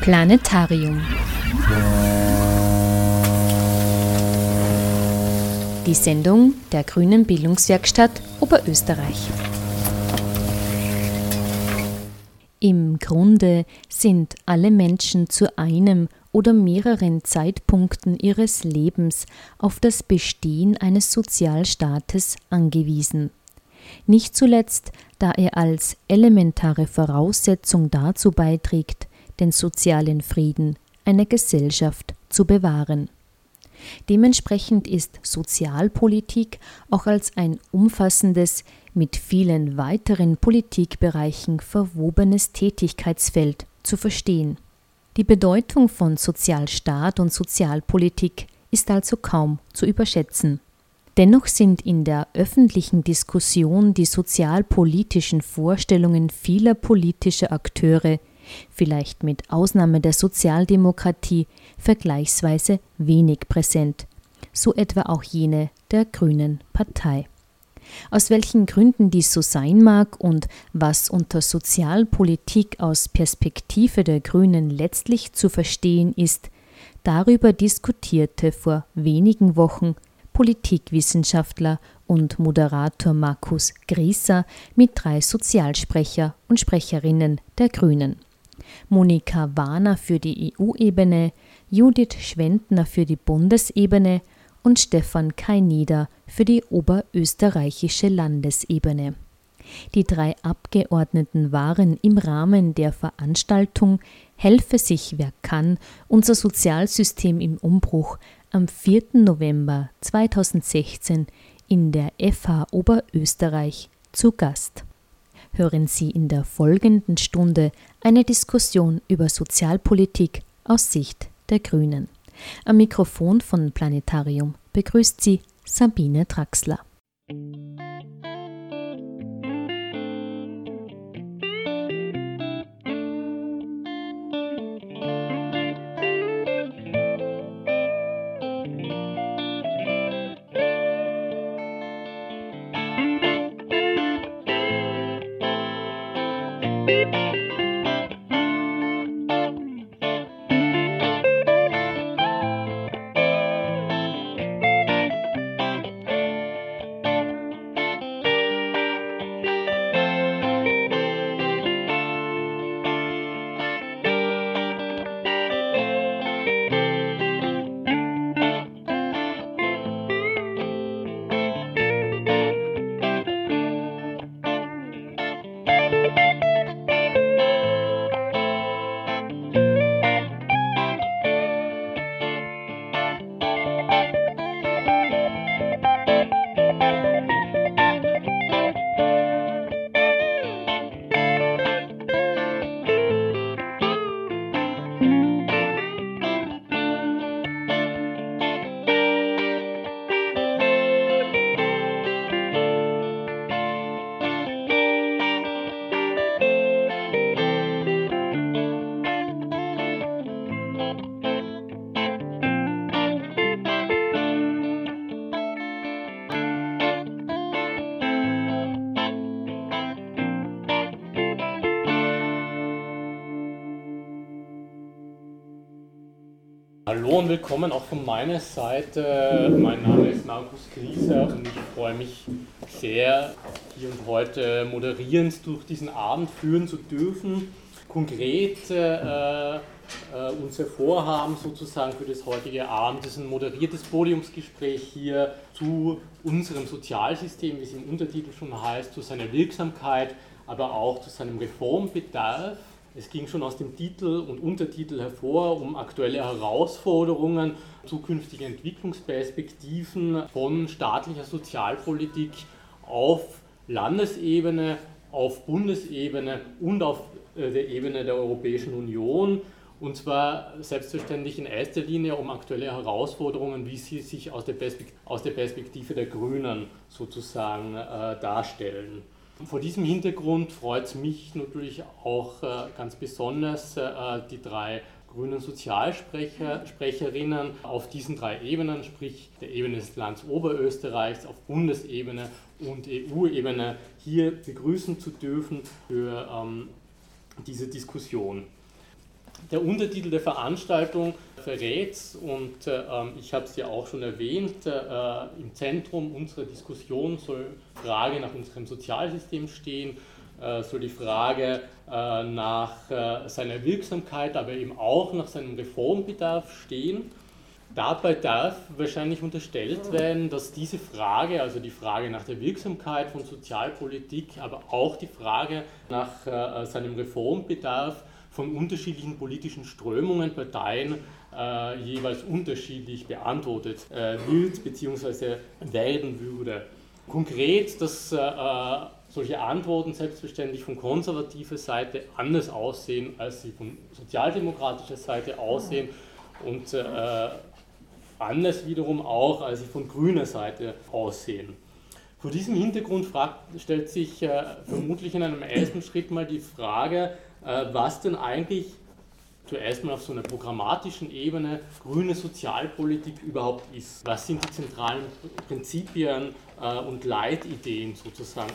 Planetarium. Die Sendung der Grünen Bildungswerkstatt Oberösterreich. Im Grunde sind alle Menschen zu einem oder mehreren Zeitpunkten ihres Lebens auf das Bestehen eines Sozialstaates angewiesen. Nicht zuletzt, da er als elementare Voraussetzung dazu beiträgt, den sozialen Frieden einer Gesellschaft zu bewahren. Dementsprechend ist Sozialpolitik auch als ein umfassendes, mit vielen weiteren Politikbereichen verwobenes Tätigkeitsfeld zu verstehen. Die Bedeutung von Sozialstaat und Sozialpolitik ist also kaum zu überschätzen. Dennoch sind in der öffentlichen Diskussion die sozialpolitischen Vorstellungen vieler politischer Akteure, vielleicht mit Ausnahme der Sozialdemokratie, vergleichsweise wenig präsent, so etwa auch jene der Grünen Partei. Aus welchen Gründen dies so sein mag und was unter Sozialpolitik aus Perspektive der Grünen letztlich zu verstehen ist, darüber diskutierte vor wenigen Wochen Politikwissenschaftler und Moderator Markus Grieser mit drei Sozialsprecher und Sprecherinnen der Grünen. Monika Warner für die EU-Ebene, Judith Schwendner für die Bundesebene und Stefan Kainieder für die oberösterreichische Landesebene. Die drei Abgeordneten waren im Rahmen der Veranstaltung Helfe sich wer kann, unser Sozialsystem im Umbruch am 4. November 2016 in der FH Oberösterreich zu Gast. Hören Sie in der folgenden Stunde eine Diskussion über Sozialpolitik aus Sicht der Grünen. Am Mikrofon von Planetarium begrüßt Sie Sabine Traxler. Hallo und willkommen auch von meiner Seite. Mein Name ist Markus Grieser und ich freue mich sehr, hier und heute moderierend durch diesen Abend führen zu dürfen. Konkret äh, äh, unser Vorhaben sozusagen für das heutige Abend ist ein moderiertes Podiumsgespräch hier zu unserem Sozialsystem, wie es im Untertitel schon heißt, zu seiner Wirksamkeit, aber auch zu seinem Reformbedarf es ging schon aus dem Titel und Untertitel hervor um aktuelle Herausforderungen, zukünftige Entwicklungsperspektiven von staatlicher Sozialpolitik auf Landesebene, auf Bundesebene und auf äh, der Ebene der Europäischen Union. Und zwar selbstverständlich in erster Linie um aktuelle Herausforderungen, wie sie sich aus der, Perspektive der Grünen sozusagen äh, darstellen. Vor diesem Hintergrund freut es mich natürlich auch äh, ganz besonders, äh, die drei grünen Sozialsprecherinnen auf diesen drei Ebenen, sprich der Ebene des Landes Oberösterreichs, auf Bundesebene und EU-Ebene, hier begrüßen zu dürfen für ähm, diese Diskussion. Der Untertitel der Veranstaltung verrät und äh, ich habe es ja auch schon erwähnt, äh, im Zentrum unserer Diskussion soll die Frage nach unserem Sozialsystem stehen, äh, soll die Frage äh, nach äh, seiner Wirksamkeit, aber eben auch nach seinem Reformbedarf stehen. Dabei darf wahrscheinlich unterstellt werden, dass diese Frage, also die Frage nach der Wirksamkeit von Sozialpolitik, aber auch die Frage nach äh, seinem Reformbedarf von unterschiedlichen politischen Strömungen, Parteien äh, jeweils unterschiedlich beantwortet äh, wird bzw. werden würde. Konkret, dass äh, solche Antworten selbstverständlich von konservativer Seite anders aussehen, als sie von sozialdemokratischer Seite aussehen und äh, anders wiederum auch, als sie von grüner Seite aussehen. Vor diesem Hintergrund fragt, stellt sich äh, vermutlich in einem ersten Schritt mal die Frage, äh, was denn eigentlich zuerst mal auf so einer programmatischen Ebene grüne Sozialpolitik überhaupt ist. Was sind die zentralen Prinzipien äh, und Leitideen sozusagen?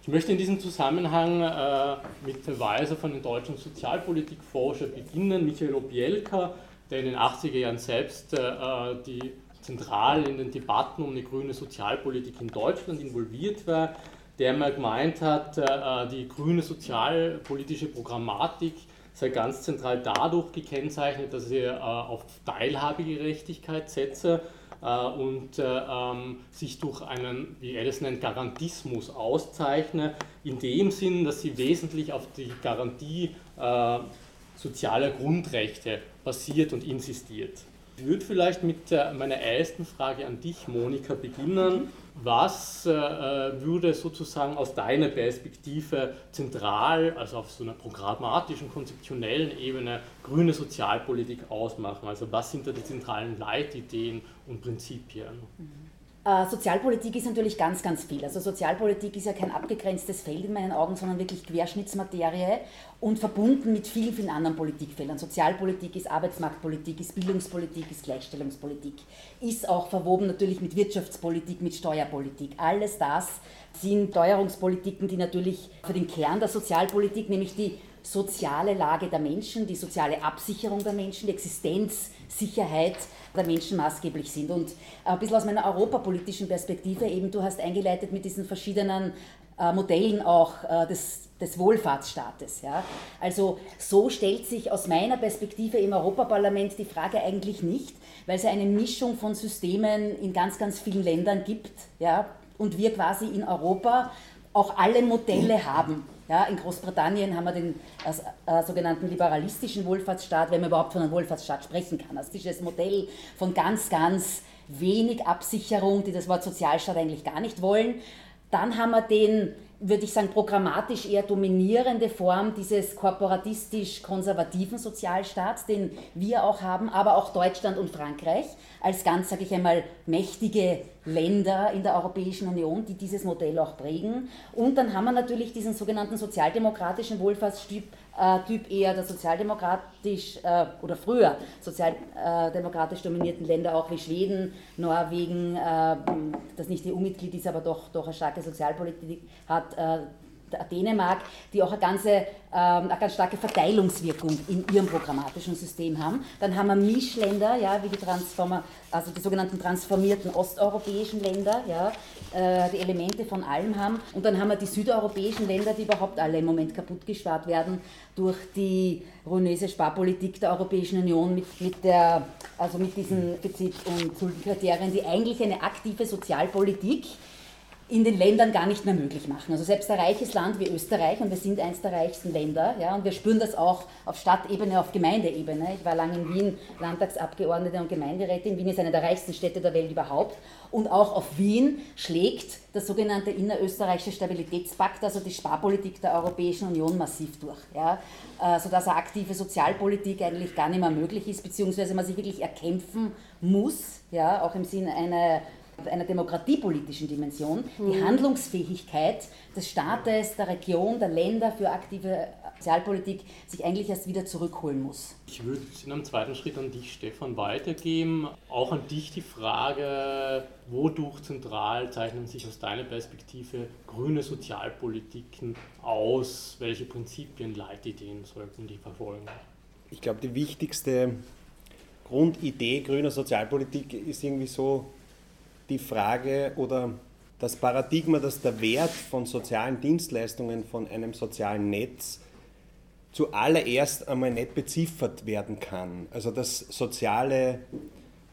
Ich möchte in diesem Zusammenhang äh, mit Verweise von den deutschen Sozialpolitikforscher beginnen. Michael Obielka, der in den 80er Jahren selbst äh, die zentral in den Debatten um eine grüne Sozialpolitik in Deutschland involviert war, der mal gemeint hat, äh, die grüne sozialpolitische Programmatik sei ganz zentral dadurch gekennzeichnet, dass sie äh, auf Teilhabegerechtigkeit setze äh, und ähm, sich durch einen, wie er es nennt, Garantismus auszeichne, in dem Sinn, dass sie wesentlich auf die Garantie sozialer Grundrechte basiert und insistiert. Ich würde vielleicht mit meiner ersten Frage an dich, Monika, beginnen. Was äh, würde sozusagen aus deiner Perspektive zentral, also auf so einer programmatischen, konzeptionellen Ebene, grüne Sozialpolitik ausmachen? Also was sind da die zentralen Leitideen und Prinzipien? Mhm. Äh, Sozialpolitik ist natürlich ganz, ganz viel. Also Sozialpolitik ist ja kein abgegrenztes Feld in meinen Augen, sondern wirklich Querschnittsmaterie und verbunden mit vielen, vielen anderen Politikfeldern. Sozialpolitik ist Arbeitsmarktpolitik, ist Bildungspolitik, ist Gleichstellungspolitik, ist auch verwoben natürlich mit Wirtschaftspolitik, mit Steuerpolitik. Alles das sind Steuerungspolitiken, die natürlich für den Kern der Sozialpolitik, nämlich die soziale Lage der Menschen, die soziale Absicherung der Menschen, die Existenzsicherheit der Menschen maßgeblich sind. Und ein bisschen aus meiner europapolitischen Perspektive eben, du hast eingeleitet mit diesen verschiedenen äh, Modellen auch äh, des, des Wohlfahrtsstaates. Ja? Also so stellt sich aus meiner Perspektive im Europaparlament die Frage eigentlich nicht, weil es ja eine Mischung von Systemen in ganz, ganz vielen Ländern gibt ja? Und wir quasi in Europa auch alle Modelle haben. Ja, in Großbritannien haben wir den äh, sogenannten liberalistischen Wohlfahrtsstaat, wenn man überhaupt von einem Wohlfahrtsstaat sprechen kann. Also dieses Modell von ganz, ganz wenig Absicherung, die das Wort Sozialstaat eigentlich gar nicht wollen. Dann haben wir den, würde ich sagen, programmatisch eher dominierende Form dieses korporatistisch-konservativen Sozialstaats, den wir auch haben, aber auch Deutschland und Frankreich als ganz, sage ich einmal, mächtige Länder in der Europäischen Union, die dieses Modell auch prägen. Und dann haben wir natürlich diesen sogenannten sozialdemokratischen Wohlfahrtstyp äh, Typ eher der sozialdemokratisch äh, oder früher sozialdemokratisch dominierten Länder auch wie Schweden, Norwegen, äh, das nicht EU-Mitglied ist, aber doch, doch eine starke Sozialpolitik hat, äh, Dänemark, die auch eine, ganze, ähm, eine ganz starke Verteilungswirkung in ihrem programmatischen System haben. Dann haben wir Mischländer, ja, wie die Transformer, also die sogenannten transformierten osteuropäischen Länder, ja, äh, die Elemente von allem haben. Und dann haben wir die südeuropäischen Länder, die überhaupt alle im Moment kaputtgespart werden durch die ruinöse Sparpolitik der Europäischen Union mit, mit, der, also mit diesen Defizit- und Schuldenkriterien, die eigentlich eine aktive Sozialpolitik in den Ländern gar nicht mehr möglich machen. Also selbst ein reiches Land wie Österreich, und wir sind eines der reichsten Länder, ja, und wir spüren das auch auf Stadtebene, auf Gemeindeebene. Ich war lange in Wien Landtagsabgeordnete und Gemeinderätin. Wien ist eine der reichsten Städte der Welt überhaupt. Und auch auf Wien schlägt das sogenannte innerösterreichische Stabilitätspakt, also die Sparpolitik der Europäischen Union, massiv durch. Ja, äh, sodass eine aktive Sozialpolitik eigentlich gar nicht mehr möglich ist, beziehungsweise man sich wirklich erkämpfen muss, ja, auch im Sinne einer einer demokratiepolitischen Dimension, mhm. die Handlungsfähigkeit des Staates, der Region, der Länder für aktive Sozialpolitik sich eigentlich erst wieder zurückholen muss. Ich würde es in einem zweiten Schritt an dich, Stefan, weitergeben. Auch an dich die Frage, wodurch zentral zeichnen sich aus deiner Perspektive grüne Sozialpolitiken aus? Welche Prinzipien, Leitideen sollten die verfolgen? ich glaube, die wichtigste Grundidee grüner Sozialpolitik ist irgendwie so die Frage oder das Paradigma, dass der Wert von sozialen Dienstleistungen von einem sozialen Netz zuallererst einmal nicht beziffert werden kann. Also dass soziale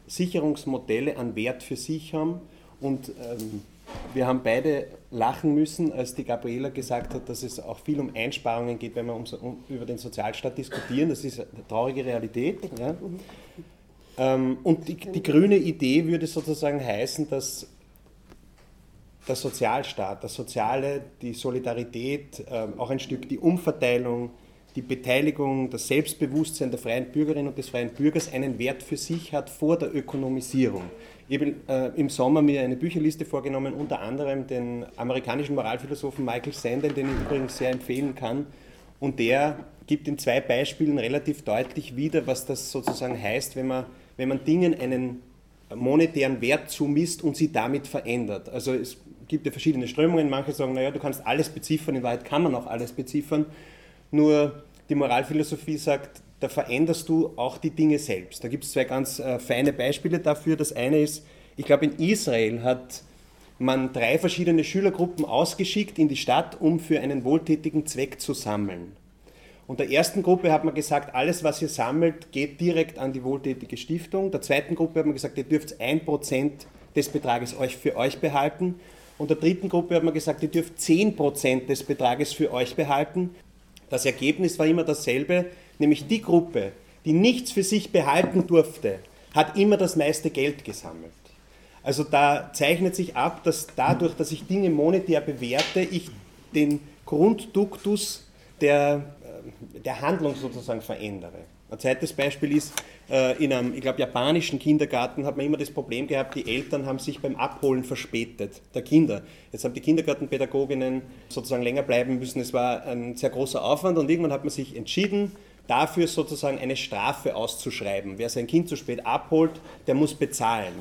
Sicherungsmodelle an Wert für sich haben und ähm, wir haben beide lachen müssen, als die Gabriela gesagt hat, dass es auch viel um Einsparungen geht, wenn wir um, um, über den Sozialstaat diskutieren. Das ist eine traurige Realität. Ja. Ähm, und die, die, grüne Idee würde sozusagen heißen, dass der Sozialstaat, das Soziale, die Solidarität, ähm, auch ein Stück die Umverteilung, die Beteiligung, das Selbstbewusstsein der freien Bürgerin und des freien Bürgers einen Wert für sich hat vor der Ökonomisierung. Ich habe äh, im Sommer mir eine Bücherliste vorgenommen, unter anderem den amerikanischen Moralphilosophen Michael Sandel, den ich übrigens sehr empfehlen kann. Und der gibt in zwei Beispielen relativ deutlich wieder, was das sozusagen heißt, wenn man, wenn man Dingen einen monetären Wert zumisst und sie damit verändert. Also es gibt ja verschiedene Strömungen. Manche sagen, naja, du kannst alles beziffern, in Wahrheit kann man auch alles beziffern. Nur die Moralphilosophie sagt, da veränderst du auch die Dinge selbst. Da gibt es zwei ganz äh, feine Beispiele dafür. Das eine ist, ich glaube, in Israel hat man drei verschiedene Schülergruppen ausgeschickt in die Stadt, um für einen wohltätigen Zweck zu sammeln. Und der ersten Gruppe hat man gesagt, alles, was ihr sammelt, geht direkt an die wohltätige Stiftung. Der zweiten Gruppe hat man gesagt, ihr dürft ein Prozent des Betrages euch für euch behalten. Und der dritten Gruppe hat man gesagt, ihr dürft 10% des Betrages für euch behalten. Das Ergebnis war immer dasselbe, nämlich die Gruppe, die nichts für sich behalten durfte, hat immer das meiste Geld gesammelt. Also da zeichnet sich ab, dass dadurch, dass ich Dinge monetär bewerte, ich den Grundduktus der, der Handlung sozusagen verändere. Ein zweites Beispiel ist, äh, in einem, ich glaube, japanischen Kindergarten hat man immer das Problem gehabt, die Eltern haben sich beim Abholen verspätet, der Kinder. Jetzt haben die Kindergartenpädagoginnen sozusagen länger bleiben müssen. Es war ein sehr großer Aufwand und irgendwann hat man sich entschieden, dafür sozusagen eine Strafe auszuschreiben. Wer sein Kind zu spät abholt, der muss bezahlen.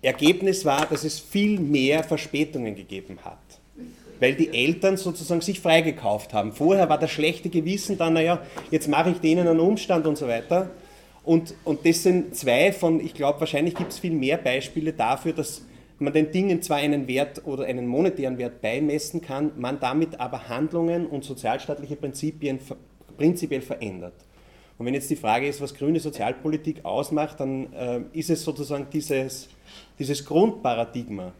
Ergebnis war, dass es viel mehr Verspätungen gegeben hat weil die Eltern sozusagen sich freigekauft haben. Vorher war das schlechte Gewissen dann, naja, jetzt mache ich denen einen Umstand und so weiter. Und, und das sind zwei von, ich glaube, wahrscheinlich gibt es viel mehr Beispiele dafür, dass man den Dingen zwar einen Wert oder einen monetären Wert beimessen kann, man damit aber Handlungen und sozialstaatliche Prinzipien prinzipiell verändert. Und wenn jetzt die Frage ist, was grüne Sozialpolitik ausmacht, dann äh, ist es sozusagen dieses, dieses Grundparadigma,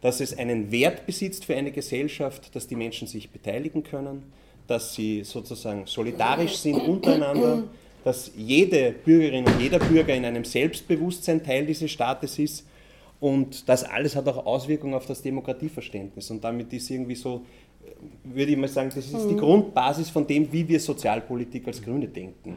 dass es einen Wert besitzt für eine Gesellschaft, dass die Menschen sich beteiligen können, dass sie sozusagen solidarisch sind untereinander, dass jede Bürgerin und jeder Bürger in einem Selbstbewusstsein Teil dieses Staates ist und das alles hat auch Auswirkungen auf das Demokratieverständnis und damit ist irgendwie so, würde ich mal sagen, das ist die mhm. Grundbasis von dem, wie wir Sozialpolitik als Grüne denken.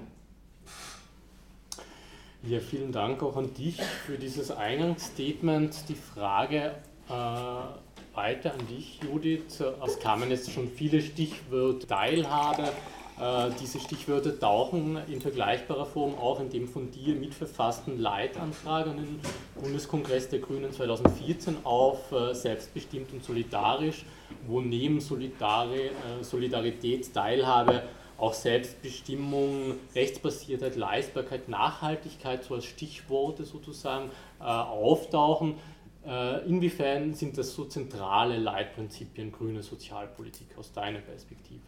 Ja, vielen Dank auch an dich für dieses Eingangsstatement. Die Frage, weiter an dich, Judith. Es kamen jetzt schon viele Stichwörter Teilhabe. Äh, diese Stichwörter tauchen in vergleichbarer Form auch in dem von dir mitverfassten Leitantrag an den Bundeskongress der Grünen 2014 auf, äh, selbstbestimmt und solidarisch, wo neben Solidari äh, Solidarität, Teilhabe auch Selbstbestimmung, Rechtsbasiertheit, Leistbarkeit, Nachhaltigkeit so als Stichworte sozusagen äh, auftauchen. Äh, inwiefern sind das so zentrale Leitprinzipien grüner Sozialpolitik aus deiner Perspektive?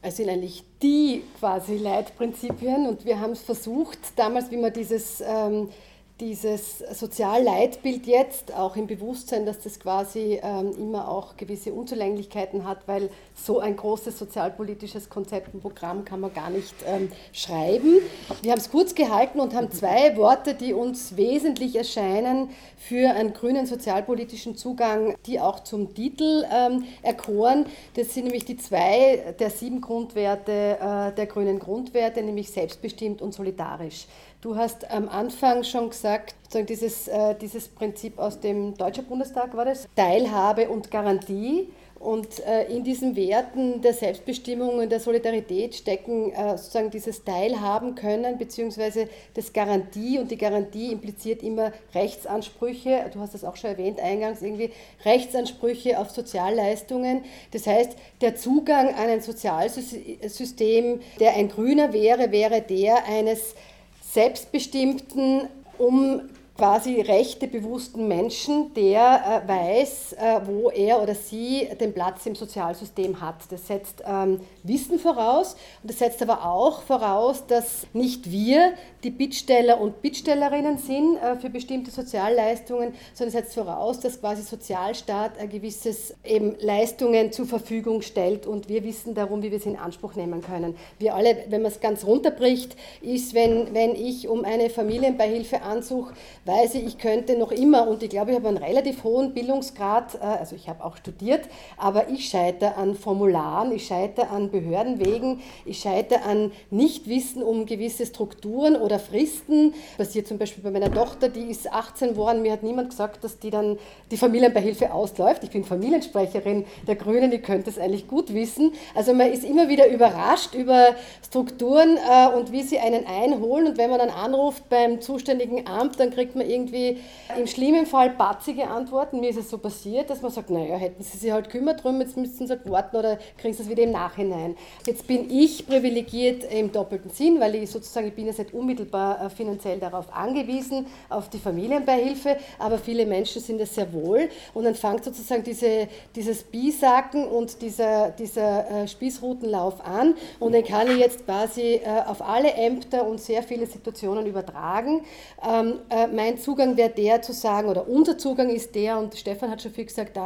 Es sind eigentlich die quasi Leitprinzipien und wir haben es versucht, damals, wie man dieses ähm, dieses Sozialleitbild jetzt auch im Bewusstsein, dass das quasi ähm, immer auch gewisse Unzulänglichkeiten hat, weil so ein großes sozialpolitisches Konzept und Programm kann man gar nicht ähm, schreiben. Wir haben es kurz gehalten und haben zwei Worte, die uns wesentlich erscheinen für einen grünen sozialpolitischen Zugang, die auch zum Titel ähm, erkoren. Das sind nämlich die zwei der sieben Grundwerte äh, der grünen Grundwerte, nämlich selbstbestimmt und solidarisch. Du hast am Anfang schon gesagt, dieses, äh, dieses Prinzip aus dem Deutschen Bundestag war das, Teilhabe und Garantie. Und äh, in diesen Werten der Selbstbestimmung und der Solidarität stecken äh, sozusagen dieses Teilhaben können, beziehungsweise das Garantie. Und die Garantie impliziert immer Rechtsansprüche. Du hast das auch schon erwähnt eingangs, irgendwie Rechtsansprüche auf Sozialleistungen. Das heißt, der Zugang an ein Sozialsystem, der ein grüner wäre, wäre der eines selbstbestimmten, um quasi rechtebewussten Menschen, der äh, weiß, äh, wo er oder sie den Platz im Sozialsystem hat. Das setzt ähm, Wissen voraus und das setzt aber auch voraus, dass nicht wir die Bittsteller und Bittstellerinnen sind äh, für bestimmte Sozialleistungen, sondern es setzt voraus, dass quasi Sozialstaat ein gewisses eben Leistungen zur Verfügung stellt und wir wissen darum, wie wir sie in Anspruch nehmen können. Wir alle, wenn man es ganz runterbricht, ist, wenn, wenn ich um eine Familienbeihilfe ansuche, weiß ich, ich könnte noch immer, und ich glaube, ich habe einen relativ hohen Bildungsgrad, äh, also ich habe auch studiert, aber ich scheitere an Formularen, ich scheitere an Behördenwegen, ich scheitere an Nichtwissen um gewisse Strukturen oder Fristen. Passiert zum Beispiel bei meiner Tochter, die ist 18 geworden, mir hat niemand gesagt, dass die dann die Familienbeihilfe ausläuft. Ich bin Familiensprecherin der Grünen, ich könnte es eigentlich gut wissen. Also man ist immer wieder überrascht über Strukturen äh, und wie sie einen einholen und wenn man dann anruft beim zuständigen Amt, dann kriegt man irgendwie im schlimmen Fall batzige Antworten. Mir ist es so passiert, dass man sagt, naja, hätten Sie sich halt kümmert drum, jetzt müssten Sie halt warten oder kriegen Sie es wieder im Nachhinein. Jetzt bin ich privilegiert im doppelten Sinn, weil ich sozusagen, ich bin jetzt nicht unmittelbar äh, finanziell darauf angewiesen, auf die Familienbeihilfe, aber viele Menschen sind es sehr wohl. Und dann fängt sozusagen diese, dieses Bisaken und dieser, dieser äh, Spießrutenlauf an und den kann ich jetzt quasi äh, auf alle Ämter und sehr viele Situationen übertragen. Ähm, mein Zugang wäre der zu sagen, oder unser Zugang ist der, und Stefan hat schon viel gesagt,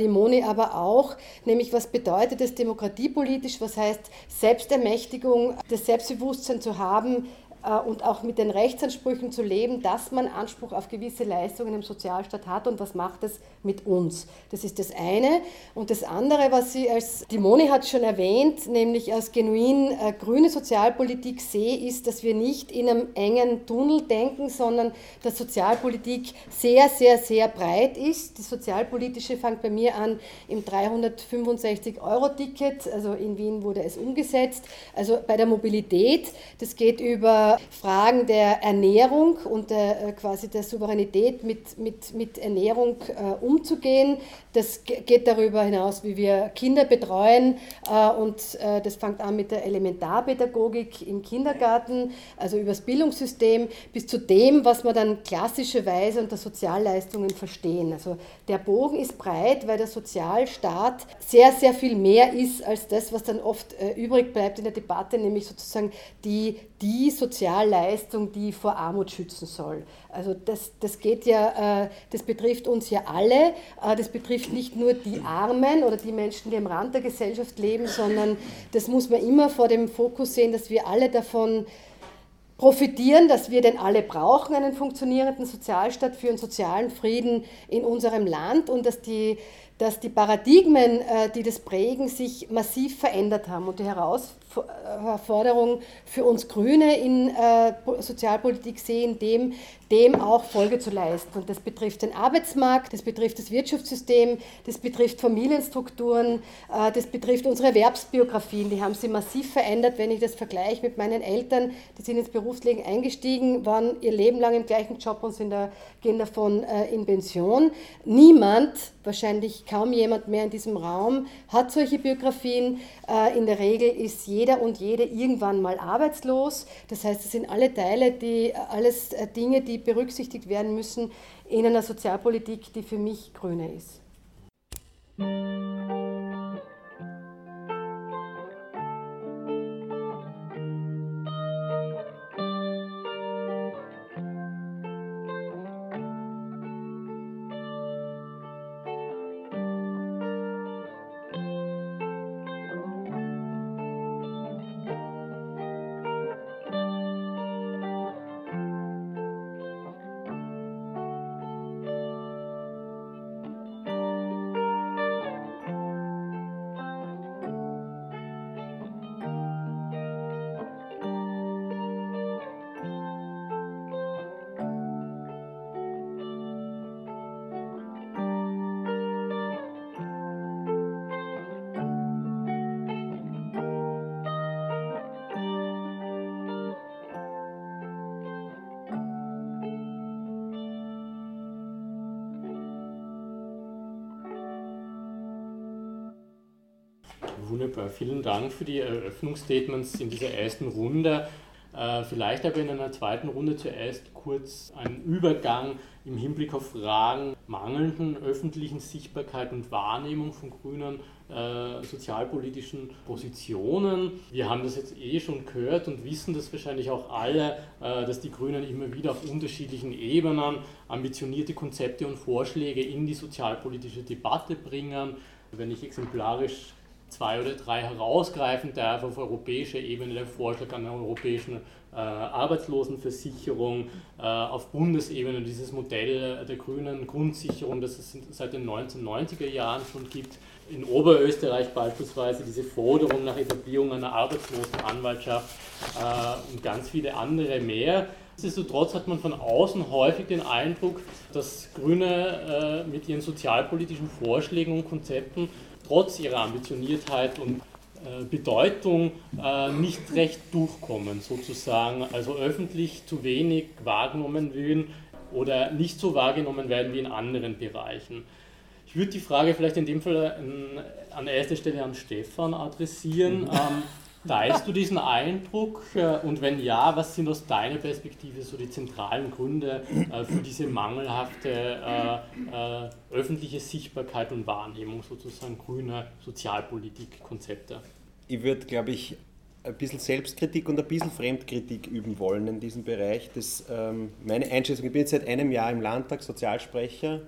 die Moni aber auch, nämlich was bedeutet es demokratiepolitisch, was heißt Selbstermächtigung, das Selbstbewusstsein zu haben, äh, und auch mit den Rechtsansprüchen zu leben, dass man Anspruch auf gewisse Leistungen im Sozialstaat hat und was macht das mit uns. Das ist das eine. Und das andere, was sie als, die Moni hat schon erwähnt, nämlich als genuin äh, grüne Sozialpolitik sehe, ist, dass wir nicht in einem engen Tunnel denken, sondern dass Sozialpolitik sehr, sehr, sehr breit ist. Die sozialpolitische fängt bei mir an im 365-Euro-Ticket, also in Wien wurde es umgesetzt, also bei der Mobilität, das geht über Fragen der Ernährung und der, äh, quasi der Souveränität mit, mit, mit Ernährung äh, umzugehen. Das geht darüber hinaus, wie wir Kinder betreuen äh, und äh, das fängt an mit der Elementarpädagogik im Kindergarten, also über das Bildungssystem, bis zu dem, was wir dann klassischerweise unter Sozialleistungen verstehen. Also der Bogen ist breit, weil der Sozialstaat sehr, sehr viel mehr ist als das, was dann oft äh, übrig bleibt in der Debatte, nämlich sozusagen die, die Sozialleistung, die vor Armut schützen soll. Also das, das geht ja, äh, das betrifft uns ja alle, äh, das betrifft nicht nur die Armen oder die Menschen, die am Rand der Gesellschaft leben, sondern das muss man immer vor dem Fokus sehen, dass wir alle davon profitieren, dass wir denn alle brauchen, einen funktionierenden Sozialstaat für einen sozialen Frieden in unserem Land und dass die dass die Paradigmen, äh, die das prägen, sich massiv verändert haben. Und die Herausforderung für uns Grüne in äh, Sozialpolitik sehen, dem, dem auch Folge zu leisten. Und das betrifft den Arbeitsmarkt, das betrifft das Wirtschaftssystem, das betrifft Familienstrukturen, äh, das betrifft unsere Erwerbsbiografien. Die haben sich massiv verändert, wenn ich das vergleiche mit meinen Eltern. Die sind ins Berufsleben eingestiegen, waren ihr Leben lang im gleichen Job und sind da, gehen davon in Pension. Niemand, wahrscheinlich kaum jemand mehr in diesem Raum hat solche Biografien. Äh, in der Regel ist jeder und jede irgendwann mal arbeitslos. Das heißt, es sind alle Teile, die, alles äh, Dinge, die berücksichtigt werden müssen in einer Sozialpolitik, die für mich grüne ist. Vielen Dank für die Eröffnungsstatements in dieser ersten Runde. Äh, vielleicht aber in einer zweiten Runde zuerst kurz einen Übergang im Hinblick auf Fragen mangelnden öffentlichen Sichtbarkeit und Wahrnehmung von grünen äh, sozialpolitischen Positionen. Wir haben das jetzt eh schon gehört und wissen das wahrscheinlich auch alle, äh, dass die Grünen immer wieder auf unterschiedlichen Ebenen ambitionierte Konzepte und Vorschläge in die sozialpolitische Debatte bringen. Wenn ich exemplarisch zwei oder drei herausgreifen darf auf europäischer Ebene der Vorschlag einer europäischen äh, Arbeitslosenversicherung, äh, auf Bundesebene dieses Modell der grünen Grundsicherung, das es seit den 1990er Jahren schon gibt. In Oberösterreich beispielsweise diese Forderung nach Etablierung einer Arbeitslosenanwaltschaft äh, und ganz viele andere mehr. Nichtsdestotrotz hat man von außen häufig den Eindruck, dass Grüne äh, mit ihren sozialpolitischen Vorschlägen und Konzepten trotz ihrer Ambitioniertheit und äh, Bedeutung äh, nicht recht durchkommen, sozusagen, also öffentlich zu wenig wahrgenommen werden oder nicht so wahrgenommen werden wie in anderen Bereichen. Ich würde die Frage vielleicht in dem Fall an erster Stelle an Stefan adressieren. Mhm. Ähm, Teilst du diesen Eindruck äh, und wenn ja, was sind aus deiner Perspektive so die zentralen Gründe äh, für diese mangelhafte äh, öffentliche Sichtbarkeit und Wahrnehmung sozusagen grüner Sozialpolitikkonzepte? Ich würde, glaube ich, ein bisschen Selbstkritik und ein bisschen Fremdkritik üben wollen in diesem Bereich. Das, ähm, meine Einschätzung, ich bin jetzt seit einem Jahr im Landtag Sozialsprecher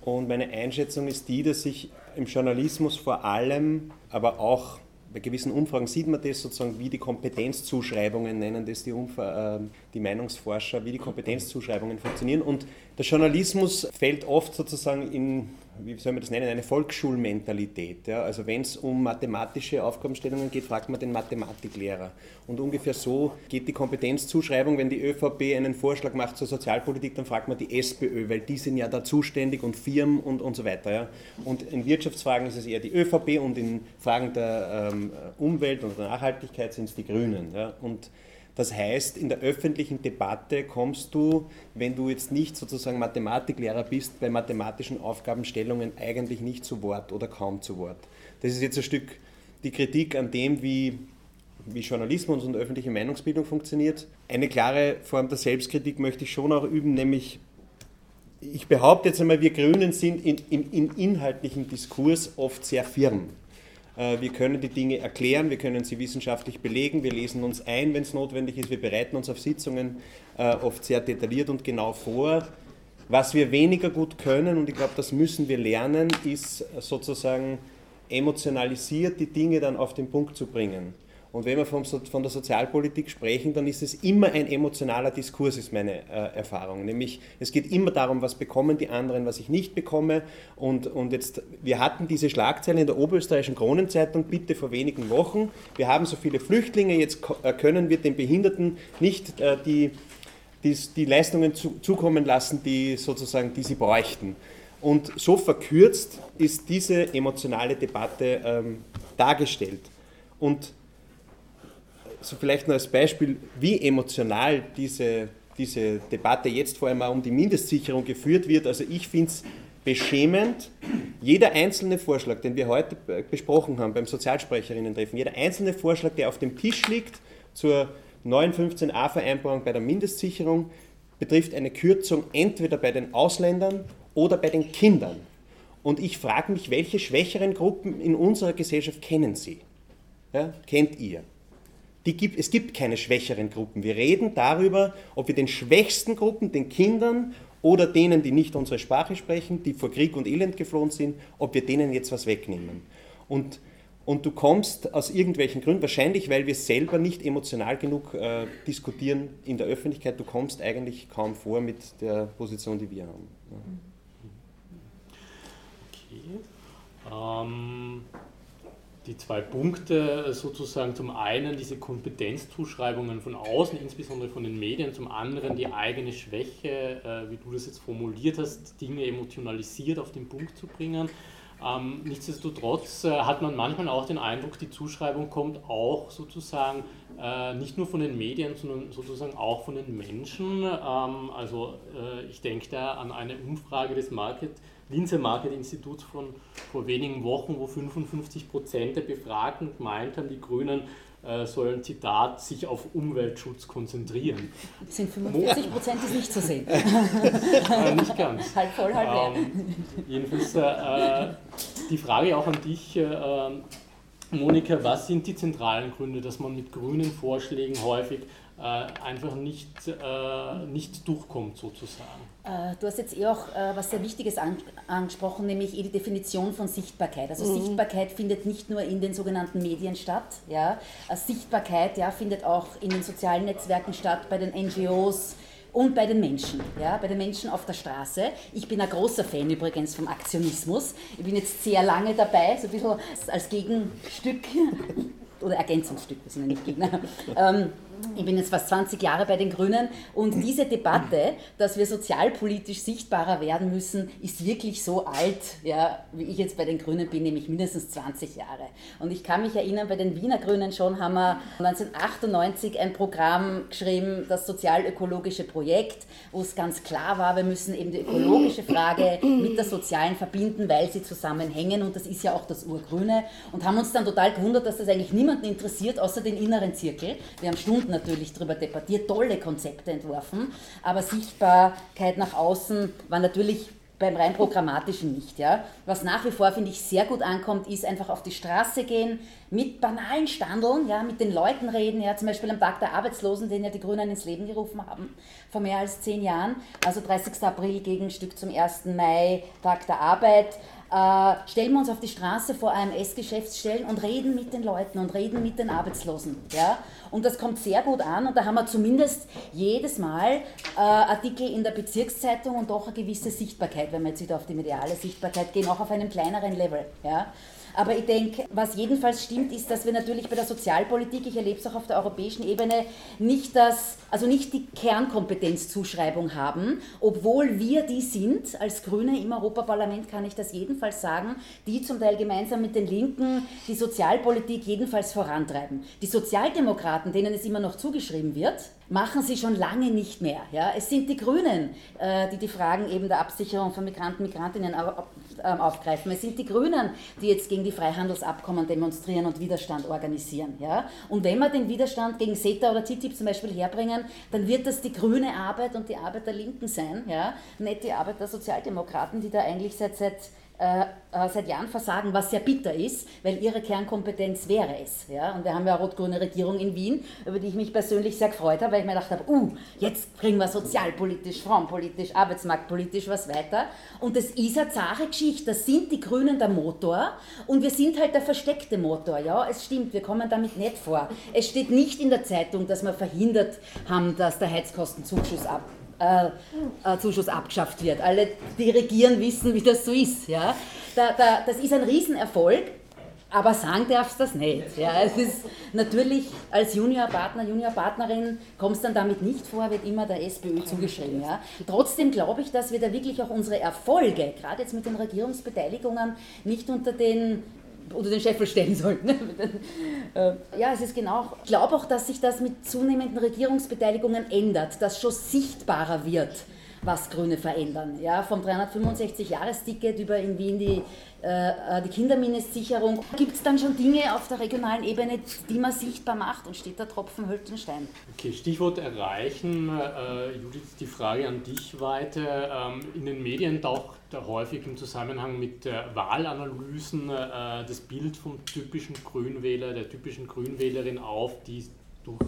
und meine Einschätzung ist die, dass ich im Journalismus vor allem, aber auch bei gewissen Umfragen sieht man das sozusagen, wie die Kompetenzzuschreibungen nennen das die, Umfra äh, die Meinungsforscher, wie die Kompetenzzuschreibungen funktionieren. Und der Journalismus fällt oft sozusagen in wie soll man das nennen, eine Volksschulmentalität. Ja? Also wenn es um mathematische Aufgabenstellungen geht, fragt man den Mathematiklehrer. Und ungefähr so geht die Kompetenzzuschreibung, wenn die ÖVP einen Vorschlag macht zur Sozialpolitik, dann fragt man die SPÖ, weil die sind ja da zuständig und Firmen und, und so weiter. Ja? Und in Wirtschaftsfragen ist es eher die ÖVP und in Fragen der ähm, Umwelt und der Nachhaltigkeit sind es die Grünen. Ja? Und das heißt, in der öffentlichen Debatte kommst du, wenn du jetzt nicht sozusagen Mathematiklehrer bist, bei mathematischen Aufgabenstellungen eigentlich nicht zu Wort oder kaum zu Wort. Das ist jetzt ein Stück die Kritik an dem, wie, wie Journalismus und öffentliche Meinungsbildung funktioniert. Eine klare Form der Selbstkritik möchte ich schon auch üben, nämlich ich behaupte jetzt einmal, wir Grünen sind in, in, im inhaltlichen Diskurs oft sehr firm. Äh, wir können die Dinge erklären, wir können sie wissenschaftlich belegen, wir lesen uns ein, wenn es notwendig ist, wir bereiten uns auf Sitzungen äh, oft sehr detailliert und genau vor. Was wir weniger gut können, und ich glaube, das müssen wir lernen, ist sozusagen emotionalisiert die Dinge dann auf den Punkt zu bringen. Und wenn wir vom, von der Sozialpolitik sprechen, dann ist es immer ein emotionaler Diskurs, ist meine äh, Erfahrung. Nämlich, es geht immer darum, was bekommen die anderen, was ich nicht bekomme. Und, und jetzt, wir hatten diese Schlagzeile in der Oberösterreichischen Kronenzeitung, bitte vor wenigen Wochen. Wir haben so viele Flüchtlinge, jetzt äh, können wir den Behinderten nicht äh, die, die, die Leistungen zu, zukommen lassen, die sozusagen, die sie bräuchten. Und so verkürzt ist diese emotionale Debatte ähm, dargestellt. Und so vielleicht nur als Beispiel, wie emotional diese, diese Debatte jetzt vor allem auch um die Mindestsicherung geführt wird. Also ich finde es beschämend. Jeder einzelne Vorschlag, den wir heute besprochen haben beim Sozialsprecherinnen-Treffen, jeder einzelne Vorschlag, der auf dem Tisch liegt zur neuen 15a-Vereinbarung bei der Mindestsicherung, betrifft eine Kürzung entweder bei den Ausländern oder bei den Kindern. Und ich frage mich, welche schwächeren Gruppen in unserer Gesellschaft kennen Sie? Ja, kennt ihr? Gibt, es gibt keine schwächeren Gruppen. Wir reden darüber, ob wir den schwächsten Gruppen, den Kindern oder denen, die nicht unsere Sprache sprechen, die vor Krieg und Elend geflohen sind, ob wir denen jetzt was wegnehmen. Und, und du kommst aus irgendwelchen Gründen, wahrscheinlich weil wir selber nicht emotional genug äh, diskutieren in der Öffentlichkeit, du kommst eigentlich kaum vor mit der Position, die wir haben. Okay. Ähm die zwei Punkte sozusagen zum einen diese Kompetenzzuschreibungen von außen, insbesondere von den Medien, zum anderen die eigene Schwäche, äh, wie du das jetzt formuliert hast, Dinge emotionalisiert auf den Punkt zu bringen. Ähm, nichtsdestotrotz äh, hat man manchmal auch den Eindruck, die Zuschreibung kommt auch sozusagen äh, nicht nur von den Medien, sondern sozusagen auch von den Menschen. Ähm, also äh, ich denke da an eine Umfrage des Market Linzer Market Institut von vor wenigen Wochen, wo 55 Prozent der Befragten gemeint haben, die Grünen äh, sollen, Zitat, sich auf Umweltschutz konzentrieren. Das sind 45 Prozent, ist nicht zu sehen. äh, nicht ganz. Halb voll, halb leer. Ähm, jedenfalls äh, die Frage auch an dich, äh, Monika, was sind die zentralen Gründe, dass man mit grünen Vorschlägen häufig äh, einfach nicht, äh, nicht durchkommt sozusagen? Äh, du hast jetzt eh auch äh, was sehr Wichtiges angesprochen, nämlich eh die Definition von Sichtbarkeit. Also mhm. Sichtbarkeit findet nicht nur in den sogenannten Medien statt. Ja? Äh, Sichtbarkeit ja, findet auch in den sozialen Netzwerken statt, bei den NGOs, und bei den Menschen, ja, bei den Menschen auf der Straße. Ich bin ein großer Fan übrigens vom Aktionismus. Ich bin jetzt sehr lange dabei, so ein bisschen als Gegenstück oder Ergänzungsstück, wir sind ja nicht Gegner. Ähm, ich bin jetzt fast 20 Jahre bei den Grünen und diese Debatte, dass wir sozialpolitisch sichtbarer werden müssen, ist wirklich so alt, ja, wie ich jetzt bei den Grünen bin, nämlich mindestens 20 Jahre. Und ich kann mich erinnern, bei den Wiener Grünen schon haben wir 1998 ein Programm geschrieben, das sozial-ökologische Projekt, wo es ganz klar war, wir müssen eben die ökologische Frage mit der sozialen verbinden, weil sie zusammenhängen und das ist ja auch das Urgrüne und haben uns dann total gewundert, dass das eigentlich niemanden interessiert, außer den inneren Zirkel. Wir haben Stunden natürlich darüber debattiert, tolle Konzepte entworfen, aber Sichtbarkeit nach außen war natürlich beim rein programmatischen nicht. Ja. Was nach wie vor, finde ich, sehr gut ankommt, ist einfach auf die Straße gehen, mit banalen Standeln, ja, mit den Leuten reden, ja, zum Beispiel am Tag der Arbeitslosen, den ja die Grünen ins Leben gerufen haben, vor mehr als zehn Jahren, also 30. April Gegenstück zum 1. Mai, Tag der Arbeit äh, stellen wir uns auf die Straße vor AMS-Geschäftsstellen und reden mit den Leuten und reden mit den Arbeitslosen. Ja? Und das kommt sehr gut an und da haben wir zumindest jedes Mal äh, Artikel in der Bezirkszeitung und doch eine gewisse Sichtbarkeit, wenn wir jetzt wieder auf die mediale Sichtbarkeit gehen, auch auf einem kleineren Level. Ja? Aber ich denke, was jedenfalls stimmt, ist, dass wir natürlich bei der Sozialpolitik, ich erlebe es auch auf der europäischen Ebene, nicht das, also nicht die Kernkompetenzzuschreibung haben, obwohl wir die sind, als Grüne im Europaparlament kann ich das jedenfalls sagen, die zum Teil gemeinsam mit den Linken die Sozialpolitik jedenfalls vorantreiben. Die Sozialdemokraten, denen es immer noch zugeschrieben wird, machen sie schon lange nicht mehr. Ja? Es sind die Grünen, äh, die die Fragen eben der Absicherung von Migranten, Migrantinnen ähm, aufgreifen. Es sind die Grünen, die jetzt gegen die Freihandelsabkommen demonstrieren und Widerstand organisieren. Ja? Und wenn wir den Widerstand gegen CETA oder TTIP zum Beispiel herbringen, dann wird das die grüne Arbeit und die Arbeit der Linken sein, ja? nicht die Arbeit der Sozialdemokraten, die da eigentlich seit, seit seit Jahren versagen, was sehr bitter ist, weil ihre Kernkompetenz wäre es. Ja? Und wir haben ja eine rot-grüne Regierung in Wien, über die ich mich persönlich sehr gefreut habe, weil ich mir gedacht habe, uh, jetzt bringen wir sozialpolitisch, frauenpolitisch, arbeitsmarktpolitisch was weiter. Und das ist eine zahre Geschichte. Das sind die Grünen der Motor und wir sind halt der versteckte Motor. Ja, es stimmt, wir kommen damit nicht vor. Es steht nicht in der Zeitung, dass wir verhindert haben, dass der Heizkostenzuschuss ab äh, äh, Zuschuss abgeschafft wird. Alle, die regieren, wissen, wie das so ist. Ja? Da, da, das ist ein Riesenerfolg, aber sagen darfst das nicht. Ja? Es ist natürlich als Juniorpartner, Juniorpartnerin kommst dann damit nicht vor, wird immer der SPÖ zugeschrieben. Ja? Trotzdem glaube ich, dass wir da wirklich auch unsere Erfolge, gerade jetzt mit den Regierungsbeteiligungen, nicht unter den unter den Scheffel stellen sollten. Äh, ja, es ist genau. Ich glaube auch, dass sich das mit zunehmenden Regierungsbeteiligungen ändert, dass schon sichtbarer wird, was Grüne verändern. Ja, vom 365-Jahres-Ticket über in Wien die, die Kindermindestsicherung. Gibt es dann schon Dinge auf der regionalen Ebene, die man sichtbar macht und steht der Tropfen hüllt den Stein? Okay, Stichwort erreichen. Äh, Judith, die Frage an dich weiter. Ähm, in den Medien taucht häufig im Zusammenhang mit Wahlanalysen äh, das Bild vom typischen Grünwähler, der typischen Grünwählerin auf, die durch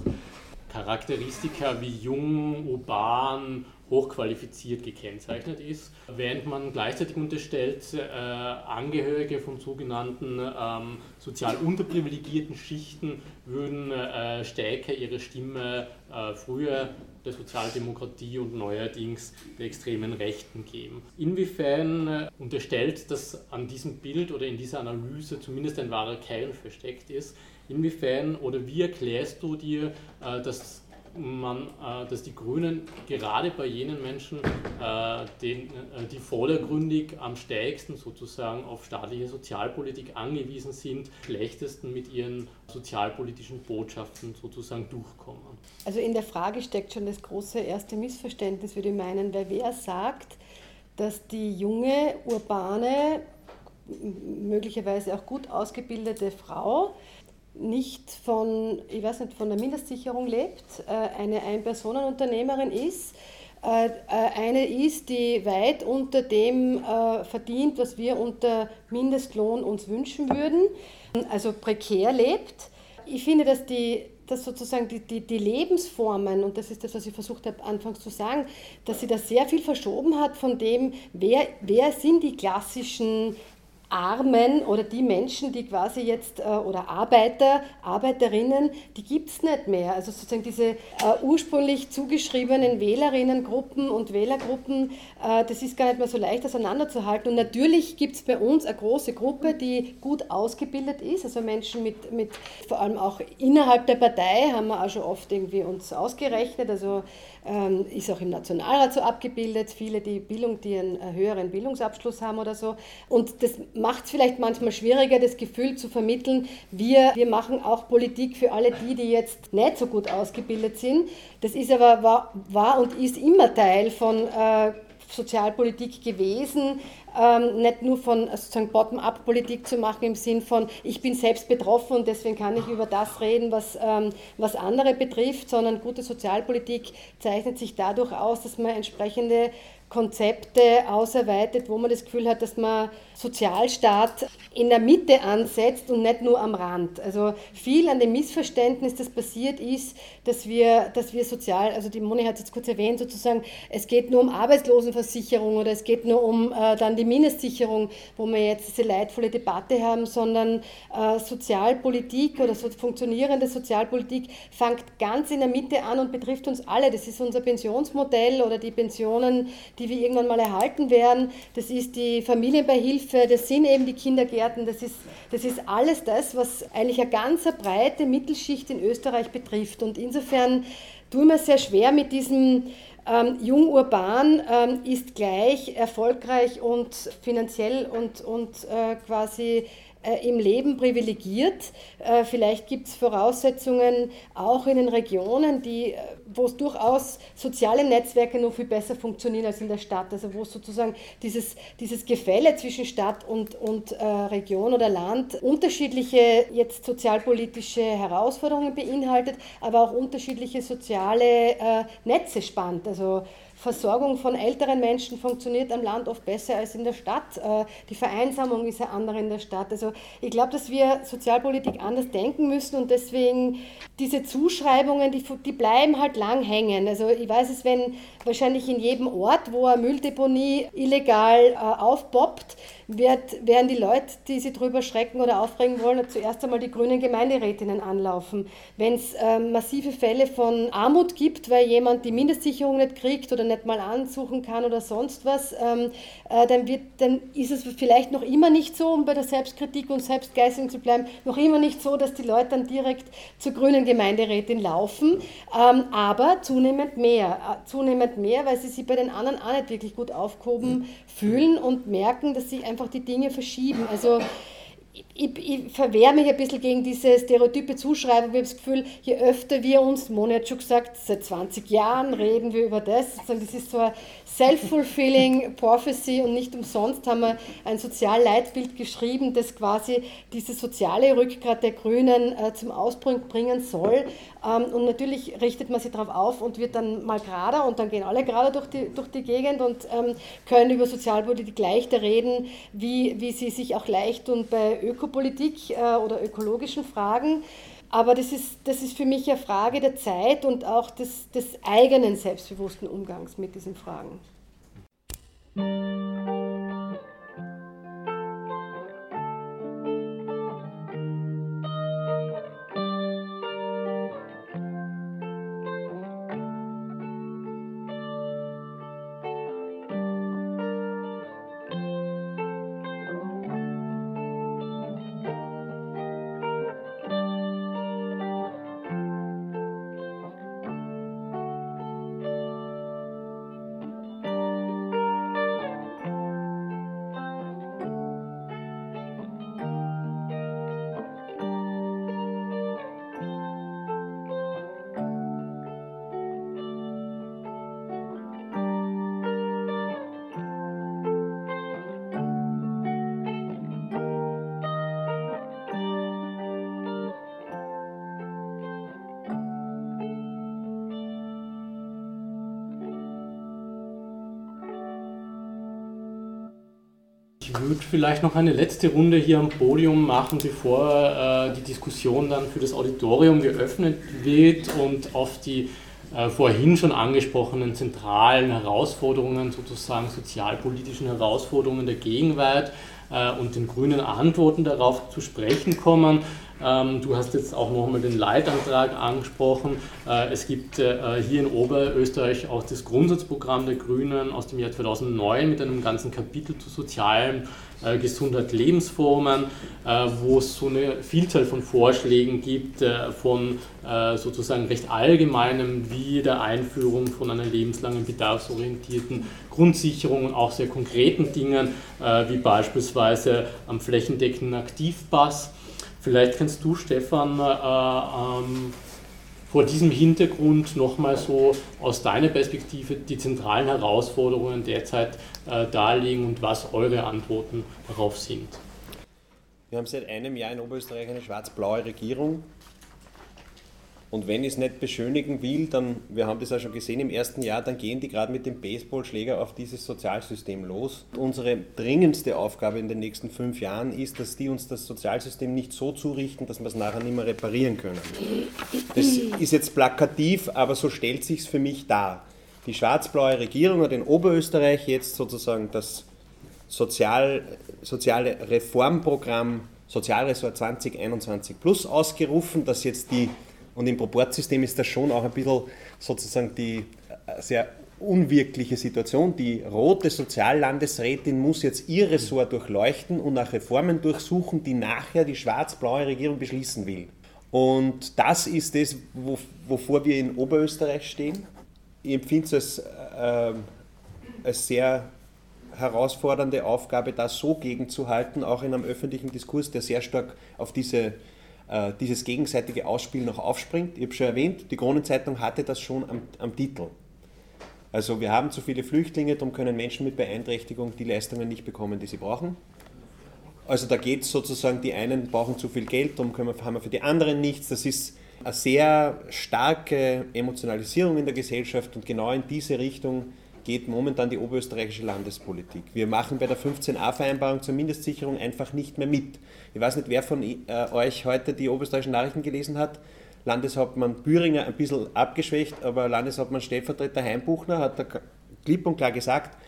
Charakteristika wie jung, urban, hochqualifiziert gekennzeichnet ist, während man gleichzeitig unterstellt, äh, Angehörige von sogenannten ähm, sozial unterprivilegierten Schichten würden äh, stärker ihre Stimme äh, früher der Sozialdemokratie und neuerdings der extremen Rechten geben. Inwiefern äh, unterstellt, dass an diesem Bild oder in dieser Analyse zumindest ein wahrer Kern versteckt ist? Inwiefern oder wie erklärst du dir, äh, dass man, äh, dass die Grünen gerade bei jenen Menschen, äh, den, äh, die vordergründig am stärksten sozusagen auf staatliche Sozialpolitik angewiesen sind, schlechtesten mit ihren sozialpolitischen Botschaften sozusagen durchkommen. Also in der Frage steckt schon das große erste Missverständnis, würde ich meinen, weil wer sagt, dass die junge, urbane, möglicherweise auch gut ausgebildete Frau nicht von, ich weiß nicht, von der Mindestsicherung lebt, äh, eine Ein-Personen-Unternehmerin ist, äh, äh, eine ist, die weit unter dem verdient, was wir unter Mindestlohn uns wünschen würden, also prekär lebt. Ich finde, dass die dass sozusagen die, die, die, Lebensformen, und das ist das, was ich versucht habe anfangs zu sagen, dass sie da sehr viel verschoben hat von dem, wer, wer sind die klassischen Armen oder die Menschen, die quasi jetzt, äh, oder Arbeiter, Arbeiterinnen, die gibt es nicht mehr. Also sozusagen diese äh, ursprünglich zugeschriebenen Wählerinnengruppen und Wählergruppen, äh, das ist gar nicht mehr so leicht auseinanderzuhalten. Und natürlich gibt es bei uns eine große Gruppe, die gut ausgebildet ist, also Menschen mit, mit, vor allem auch innerhalb der Partei, haben wir auch schon oft irgendwie uns ausgerechnet, also ähm, ist auch im Nationalrat so abgebildet, viele, die Bildung, die einen höheren Bildungsabschluss haben oder so. Und das macht es vielleicht manchmal schwieriger, das Gefühl zu vermitteln, wir, wir machen auch Politik für alle die, die jetzt nicht so gut ausgebildet sind. Das ist aber, war, war und ist immer Teil von äh, Sozialpolitik gewesen, ähm, nicht nur von sozusagen Bottom-up-Politik zu machen im Sinn von, ich bin selbst betroffen und deswegen kann ich über das reden, was, ähm, was andere betrifft, sondern gute Sozialpolitik zeichnet sich dadurch aus, dass man entsprechende Konzepte ausarbeitet, wo man das Gefühl hat, dass man Sozialstaat in der Mitte ansetzt und nicht nur am Rand. Also viel an dem Missverständnis, das passiert ist, dass wir, dass wir sozial, also die Moni hat es jetzt kurz erwähnt, sozusagen, es geht nur um Arbeitslosenversicherung oder es geht nur um äh, dann die Mindestsicherung, wo wir jetzt diese leidvolle Debatte haben, sondern äh, Sozialpolitik oder so funktionierende Sozialpolitik fängt ganz in der Mitte an und betrifft uns alle. Das ist unser Pensionsmodell oder die Pensionen, die wir irgendwann mal erhalten werden. Das ist die Familienbeihilfe, das sind eben die Kindergärten, das ist, das ist alles das, was eigentlich eine ganz breite Mittelschicht in Österreich betrifft. Und insofern tue ich mir sehr schwer mit diesem ähm, jung urban ähm, ist gleich erfolgreich und finanziell und, und äh, quasi im Leben privilegiert. Äh, vielleicht gibt es Voraussetzungen auch in den Regionen, die, äh, wo es durchaus soziale Netzwerke noch viel besser funktionieren als in der Stadt. Also wo sozusagen dieses, dieses Gefälle zwischen Stadt und, und äh, Region oder Land unterschiedliche jetzt sozialpolitische Herausforderungen beinhaltet, aber auch unterschiedliche soziale äh, Netze spannt. Also Versorgung von älteren Menschen funktioniert am Land oft besser als in der Stadt. Äh, die Vereinsamung ist ja andere in der Stadt. Also ich glaube, dass wir Sozialpolitik anders denken müssen und deswegen diese Zuschreibungen, die, die bleiben halt lang hängen. Also ich weiß es, wenn wahrscheinlich in jedem Ort, wo eine Mülldeponie illegal äh, aufpoppt, wird, werden die Leute, die sich darüber schrecken oder aufregen wollen, zuerst einmal die grünen Gemeinderätinnen anlaufen. Wenn es äh, massive Fälle von Armut gibt, weil jemand die Mindestsicherung nicht kriegt oder nicht mal ansuchen kann oder sonst was, ähm, äh, dann, wird, dann ist es vielleicht noch immer nicht so, um bei der Selbstkritik und Selbstgeißelung zu bleiben, noch immer nicht so, dass die Leute dann direkt zur grünen Gemeinderätin laufen, ähm, aber zunehmend mehr. Äh, zunehmend mehr, weil sie sich bei den anderen auch nicht wirklich gut aufgehoben fühlen und merken, dass sie einfach einfach die Dinge verschieben. Also ich, ich verwehre mich ein bisschen gegen diese stereotype Zuschreibung. Ich habe das Gefühl, je öfter wir uns, Moni hat schon gesagt, seit 20 Jahren reden wir über das. Das ist so ein self-fulfilling prophecy und nicht umsonst haben wir ein Sozialleitbild geschrieben, das quasi diese soziale Rückgrat der Grünen äh, zum Ausbruch bringen soll. Ähm, und natürlich richtet man sich darauf auf und wird dann mal gerader und dann gehen alle gerade durch die, durch die Gegend und ähm, können über Sozialpolitik leichter reden, wie, wie sie sich auch leicht tun bei Ökopolitik äh, oder ökologischen Fragen. Aber das ist, das ist für mich eine Frage der Zeit und auch des, des eigenen selbstbewussten Umgangs mit diesen Fragen. Vielleicht noch eine letzte Runde hier am Podium machen, bevor äh, die Diskussion dann für das Auditorium geöffnet wird und auf die äh, vorhin schon angesprochenen zentralen Herausforderungen, sozusagen sozialpolitischen Herausforderungen der Gegenwart äh, und den grünen Antworten darauf zu sprechen kommen. Ähm, du hast jetzt auch nochmal den Leitantrag angesprochen. Äh, es gibt äh, hier in Oberösterreich auch das Grundsatzprogramm der Grünen aus dem Jahr 2009 mit einem ganzen Kapitel zu sozialen äh, Gesundheit, Lebensformen, wo es so eine Vielzahl von Vorschlägen gibt, von sozusagen recht allgemeinem wie der Einführung von einer lebenslangen bedarfsorientierten Grundsicherung und auch sehr konkreten Dingen, wie beispielsweise am flächendeckenden Aktivpass Vielleicht kannst du, Stefan, äh, ähm, vor diesem Hintergrund nochmal so aus deiner Perspektive die zentralen Herausforderungen derzeit äh, darlegen und was eure Antworten darauf sind. Wir haben seit einem Jahr in Oberösterreich eine schwarz-blaue Regierung. Und wenn ich es nicht beschönigen will, dann, wir haben das ja schon gesehen im ersten Jahr, dann gehen die gerade mit dem Baseballschläger auf dieses Sozialsystem los. Unsere dringendste Aufgabe in den nächsten fünf Jahren ist, dass die uns das Sozialsystem nicht so zurichten, dass wir es nachher nicht mehr reparieren können. Das ist jetzt plakativ, aber so stellt sich es für mich dar. Die schwarz-blaue Regierung hat in Oberösterreich jetzt sozusagen das Sozial, soziale Reformprogramm Sozialressort 2021 Plus ausgerufen, das jetzt die und im Proportsystem ist das schon auch ein bisschen sozusagen die äh, sehr unwirkliche Situation. Die rote Soziallandesrätin muss jetzt ihr Ressort durchleuchten und nach Reformen durchsuchen, die nachher die schwarz-blaue Regierung beschließen will. Und das ist das, wovor wir in Oberösterreich stehen. Ich empfinde es als, äh, als sehr herausfordernde Aufgabe, das so gegenzuhalten, auch in einem öffentlichen Diskurs, der sehr stark auf diese dieses gegenseitige Ausspielen noch aufspringt. Ich habe schon erwähnt, die Kronenzeitung hatte das schon am, am Titel. Also wir haben zu viele Flüchtlinge, darum können Menschen mit Beeinträchtigung die Leistungen nicht bekommen, die sie brauchen. Also da geht es sozusagen, die einen brauchen zu viel Geld, darum wir, haben wir für die anderen nichts. Das ist eine sehr starke Emotionalisierung in der Gesellschaft und genau in diese Richtung geht momentan die oberösterreichische Landespolitik. Wir machen bei der 15a-Vereinbarung zur Mindestsicherung einfach nicht mehr mit. Ich weiß nicht, wer von äh, euch heute die oberösterreichischen Nachrichten gelesen hat. Landeshauptmann Büringer ein bisschen abgeschwächt, aber Landeshauptmann Stellvertreter Heimbuchner hat da klipp und klar gesagt,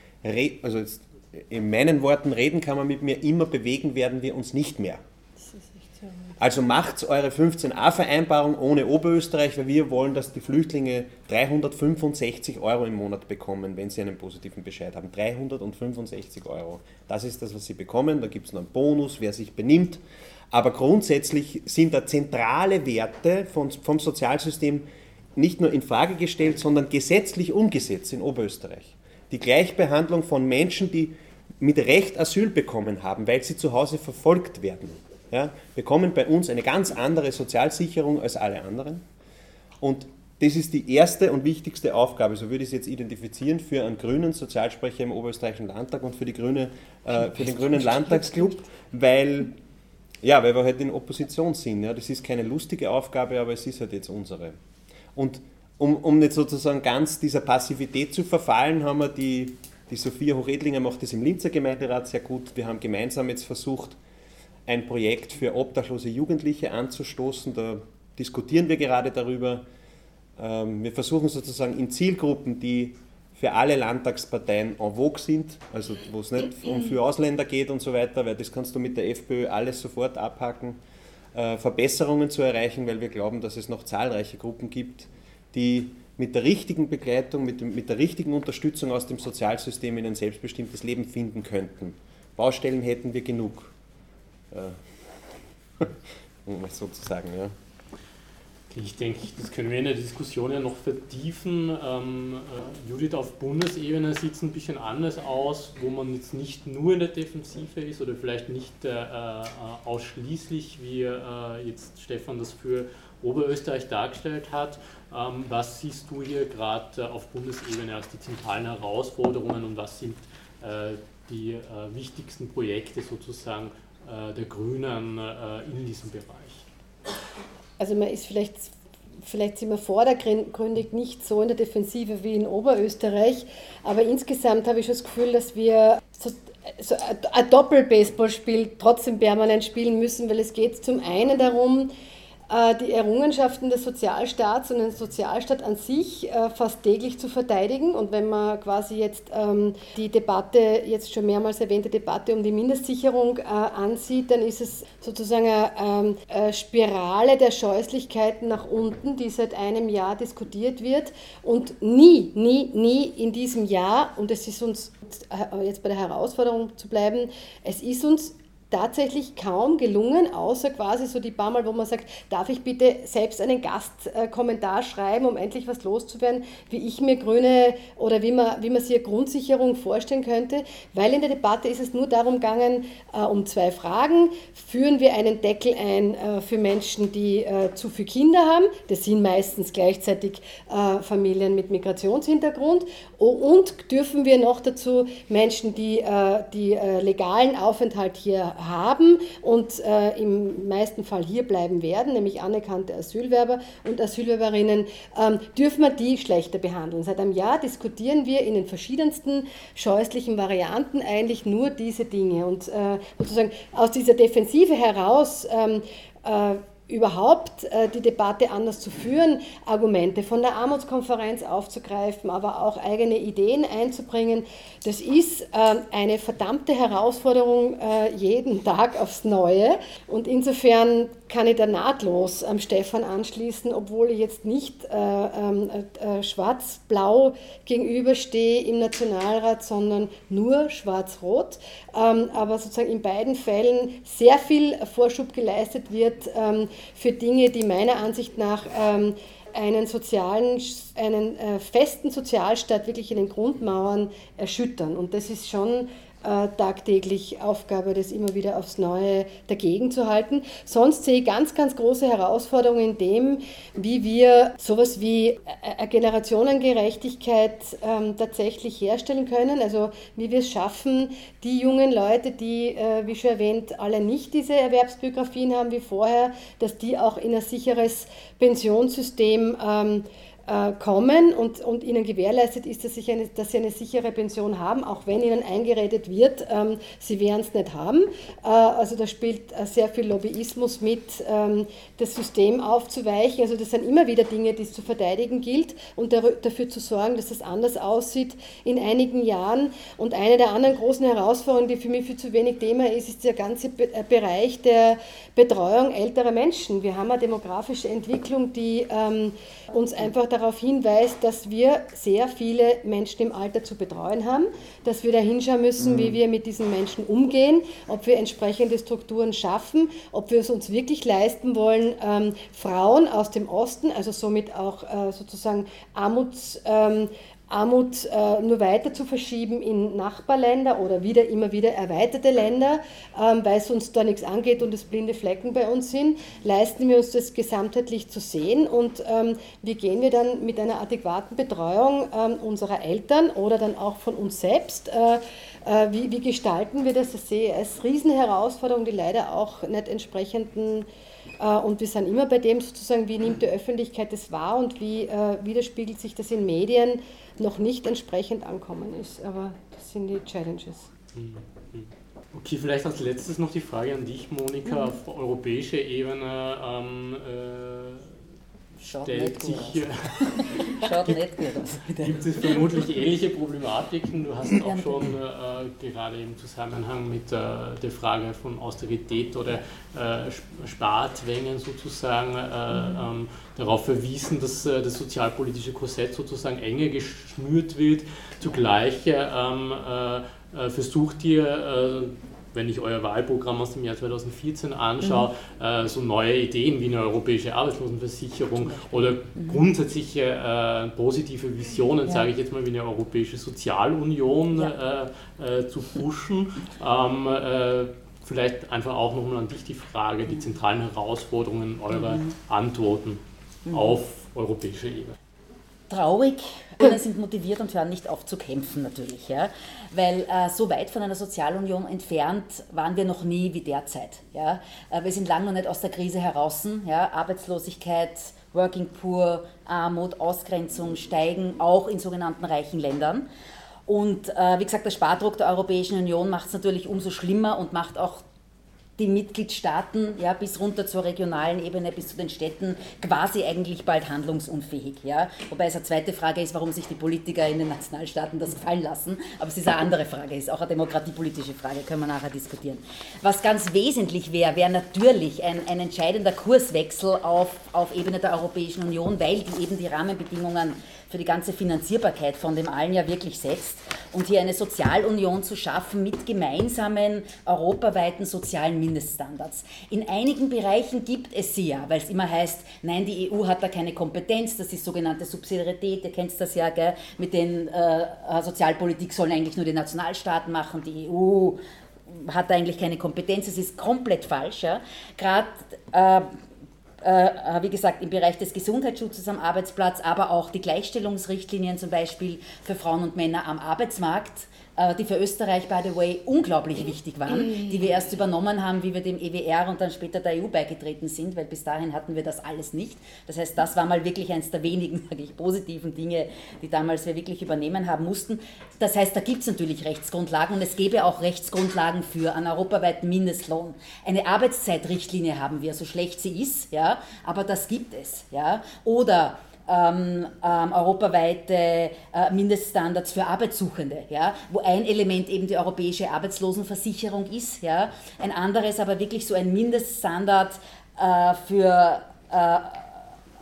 also in meinen Worten, reden kann man mit mir immer, bewegen werden wir uns nicht mehr. Also macht eure 15a-Vereinbarung ohne Oberösterreich, weil wir wollen, dass die Flüchtlinge 365 Euro im Monat bekommen, wenn sie einen positiven Bescheid haben. 365 Euro. Das ist das, was sie bekommen. Da gibt es noch einen Bonus, wer sich benimmt. Aber grundsätzlich sind da zentrale Werte von, vom Sozialsystem nicht nur in Frage gestellt, sondern gesetzlich umgesetzt in Oberösterreich. Die Gleichbehandlung von Menschen, die mit Recht Asyl bekommen haben, weil sie zu Hause verfolgt werden ja, bekommen bei uns eine ganz andere Sozialsicherung als alle anderen. Und das ist die erste und wichtigste Aufgabe, so würde ich es jetzt identifizieren, für einen grünen Sozialsprecher im Oberösterreichischen Landtag und für, die Grüne, äh, für den Grünen Landtagsclub, weil, ja, weil wir halt in Opposition sind. Ja. Das ist keine lustige Aufgabe, aber es ist halt jetzt unsere. Und um, um nicht sozusagen ganz dieser Passivität zu verfallen, haben wir die, die Sophia Hochedlinger macht das im Linzer Gemeinderat sehr gut. Wir haben gemeinsam jetzt versucht, ein Projekt für obdachlose Jugendliche anzustoßen. Da diskutieren wir gerade darüber. Ähm, wir versuchen sozusagen in Zielgruppen, die für alle Landtagsparteien en vogue sind, also wo es nicht um für Ausländer geht und so weiter, weil das kannst du mit der FPÖ alles sofort abhacken, äh, Verbesserungen zu erreichen, weil wir glauben, dass es noch zahlreiche Gruppen gibt, die mit der richtigen Begleitung, mit, dem, mit der richtigen Unterstützung aus dem Sozialsystem in ein selbstbestimmtes Leben finden könnten. Baustellen hätten wir genug äh, um. Ja. Ich denke, das können wir in der Diskussion ja noch vertiefen. Ähm, äh, Judith, auf Bundesebene sieht es ein bisschen anders aus, wo man jetzt nicht nur in der Defensive ist oder vielleicht nicht äh, äh ausschließlich, wie äh, jetzt Stefan das für Oberösterreich dargestellt hat. Ähm, was siehst du hier gerade äh, auf Bundesebene als die zentralen Herausforderungen und was sind die wichtigsten Projekte sozusagen der Grünen äh, in diesem Bereich? Also man ist vielleicht, vielleicht sind wir vordergründig nicht so in der Defensive wie in Oberösterreich, aber insgesamt habe ich schon das Gefühl, dass wir so so ein Doppel-Baseballspiel trotzdem permanent spielen müssen, weil es geht zum einen darum, äh, die Errungenschaften des Sozialstaats und den Sozialstaat an sich äh, fast täglich zu verteidigen. Und wenn man quasi jetzt ähm, die Debatte, jetzt schon mehrmals erwähnte Debatte um die Mindestsicherung äh, ansieht, dann ist es sozusagen eine ähm, Spirale der Scheußlichkeiten nach unten, die seit einem Jahr diskutiert wird. Und nie, nie, nie in diesem Jahr, und es ist uns jetzt bei der Herausforderung zu bleiben, es ist uns tatsächlich kaum gelungen, außer quasi so die paar Mal, wo man sagt, darf ich bitte selbst einen Gastkommentar schreiben, um endlich was loszuwerden, wie ich mir Grüne oder wie man, wie man sich eine Grundsicherung vorstellen könnte, weil in der Debatte ist es nur darum gegangen, äh, um zwei Fragen. Führen wir einen Deckel ein äh, für Menschen, die äh, zu viele Kinder haben? Das sind meistens gleichzeitig äh, Familien mit Migrationshintergrund. Und dürfen wir noch dazu Menschen, die, äh, die äh, legalen Aufenthalt hier haben und äh, im meisten Fall hier bleiben werden, nämlich anerkannte Asylwerber und Asylwerberinnen, ähm, dürfen wir die schlechter behandeln. Seit einem Jahr diskutieren wir in den verschiedensten scheußlichen Varianten eigentlich nur diese Dinge. Und sozusagen aus dieser Defensive heraus ähm, äh, überhaupt äh, die Debatte anders zu führen, Argumente von der Armutskonferenz aufzugreifen, aber auch eigene Ideen einzubringen. Das ist äh, eine verdammte Herausforderung äh, jeden Tag aufs Neue. Und insofern kann ich da nahtlos am Stefan anschließen, obwohl ich jetzt nicht äh, ähm, äh, schwarz-blau gegenüberstehe im Nationalrat, sondern nur schwarz-rot. Ähm, aber sozusagen in beiden Fällen sehr viel Vorschub geleistet wird ähm, für Dinge, die meiner Ansicht nach ähm, einen sozialen, einen äh, festen Sozialstaat wirklich in den Grundmauern erschüttern. Und das ist schon äh, tagtäglich Aufgabe, das immer wieder aufs Neue dagegen zu halten. Sonst sehe ich ganz, ganz große Herausforderungen in dem, wie wir sowas wie eine Generationengerechtigkeit ähm, tatsächlich herstellen können. Also wie wir es schaffen, die jungen Leute, die, äh, wie schon erwähnt, alle nicht diese Erwerbsbiografien haben wie vorher, dass die auch in ein sicheres Pensionssystem ähm, äh, kommen und, und ihnen gewährleistet ist, dass, eine, dass, sie eine sichere Pension haben, auch wenn ihnen eingeredet wird, ähm, sie werden es nicht haben. Äh, also da spielt äh, sehr viel Lobbyismus mit, ähm, das System aufzuweichen. Also das sind immer wieder Dinge, die es zu verteidigen gilt und dafür zu sorgen, dass das anders aussieht in einigen Jahren. Und eine der anderen großen Herausforderungen, die für mich viel zu wenig Thema ist, ist der ganze Be äh, Bereich der Betreuung älterer Menschen. Wir haben eine demografische Entwicklung, die ähm, uns einfach darauf hinweist, dass wir sehr viele Menschen im Alter zu betreuen haben, dass wir da hinschauen müssen, wie mhm. wir mit diesen Menschen umgehen, ob wir entsprechende Strukturen schaffen, ob wir es uns wirklich leisten wollen, ähm, Frauen aus dem Osten, also somit auch äh, sozusagen Armuts, ähm, Armut äh, nur weiter zu verschieben in Nachbarländer oder wieder immer wieder erweiterte Länder, ähm, weil es uns da nichts angeht und es blinde Flecken bei uns sind, leisten wir uns das gesamtheitlich zu sehen und ähm, wie gehen wir dann mit einer adäquaten Betreuung ähm, unserer Eltern oder dann auch von uns selbst, äh, äh, wie, gestalten wir das? Das sehe ich als Riesenherausforderung, die leider auch nicht entsprechenden und wir sind immer bei dem sozusagen, wie nimmt die Öffentlichkeit das wahr und wie äh, widerspiegelt sich das in Medien noch nicht entsprechend ankommen ist. Aber das sind die Challenges. Mhm. Okay, vielleicht als letztes noch die Frage an dich, Monika, mhm. auf europäischer Ebene. Ähm, äh, Schaut stellt sich. Schaut nicht gut aus. Gibt es vermutlich ähnliche Problematiken? Du hast auch schon äh, gerade im Zusammenhang mit äh, der Frage von Austerität oder äh, Sparzwängen sozusagen äh, mhm. ähm, darauf verwiesen, dass äh, das sozialpolitische Korsett sozusagen enger geschnürt wird. Zugleich ähm, äh, versucht ihr wenn ich euer Wahlprogramm aus dem Jahr 2014 anschaue, mhm. äh, so neue Ideen wie eine europäische Arbeitslosenversicherung oder mhm. grundsätzliche äh, positive Visionen, ja. sage ich jetzt mal, wie eine europäische Sozialunion ja. äh, äh zu pushen. Ähm, äh, vielleicht einfach auch nochmal an dich die Frage, die zentralen Herausforderungen eurer mhm. Antworten mhm. auf europäischer Ebene traurig. Alle sind motiviert und hören nicht auf zu kämpfen natürlich, ja? weil äh, so weit von einer Sozialunion entfernt waren wir noch nie wie derzeit. Ja? Äh, wir sind lange noch nicht aus der Krise heraus. Ja? Arbeitslosigkeit, Working Poor, Armut, Ausgrenzung steigen auch in sogenannten reichen Ländern. Und äh, wie gesagt, der Spardruck der Europäischen Union macht es natürlich umso schlimmer und macht auch die Mitgliedstaaten ja, bis runter zur regionalen Ebene, bis zu den Städten quasi eigentlich bald handlungsunfähig. Ja? Wobei es eine zweite Frage ist, warum sich die Politiker in den Nationalstaaten das gefallen lassen. Aber es ist eine andere Frage, ist auch eine demokratiepolitische Frage, können wir nachher diskutieren. Was ganz wesentlich wäre, wäre natürlich ein, ein entscheidender Kurswechsel auf, auf Ebene der Europäischen Union, weil die eben die Rahmenbedingungen für die ganze Finanzierbarkeit von dem allen ja wirklich setzt. Und hier eine Sozialunion zu schaffen mit gemeinsamen europaweiten sozialen Mindeststandards. In einigen Bereichen gibt es sie ja, weil es immer heißt, nein, die EU hat da keine Kompetenz, das ist sogenannte Subsidiarität, ihr kennt das ja, gell? mit den äh, Sozialpolitik sollen eigentlich nur die Nationalstaaten machen, die EU hat eigentlich keine Kompetenz, das ist komplett falsch. Ja? Gerade äh, äh, äh, wie gesagt, im Bereich des Gesundheitsschutzes am Arbeitsplatz, aber auch die Gleichstellungsrichtlinien zum Beispiel für Frauen und Männer am Arbeitsmarkt. äh, die für Österreich, by the way, unglaublich wichtig waren, die wir erst übernommen haben, wie wir dem EWR und dann später der EU beigetreten sind, weil bis dahin hatten wir das alles nicht. Das heißt, das war mal wirklich eines der wenigen, sage ich, positiven Dinge, die damals wir wirklich übernehmen haben mussten. Das heißt, da gibt es natürlich Rechtsgrundlagen und es gäbe auch Rechtsgrundlagen für einen europaweiten Mindestlohn. Eine Arbeitszeitrichtlinie haben wir, so schlecht sie ist, ja, aber das gibt es. Ja. Oder ähm, ähm, europaweite äh, Mindeststandards für Arbeitssuchende, ja, wo ein Element eben die europäische Arbeitslosenversicherung ist, ja, ein anderes aber wirklich so ein Mindeststandard äh, für, äh,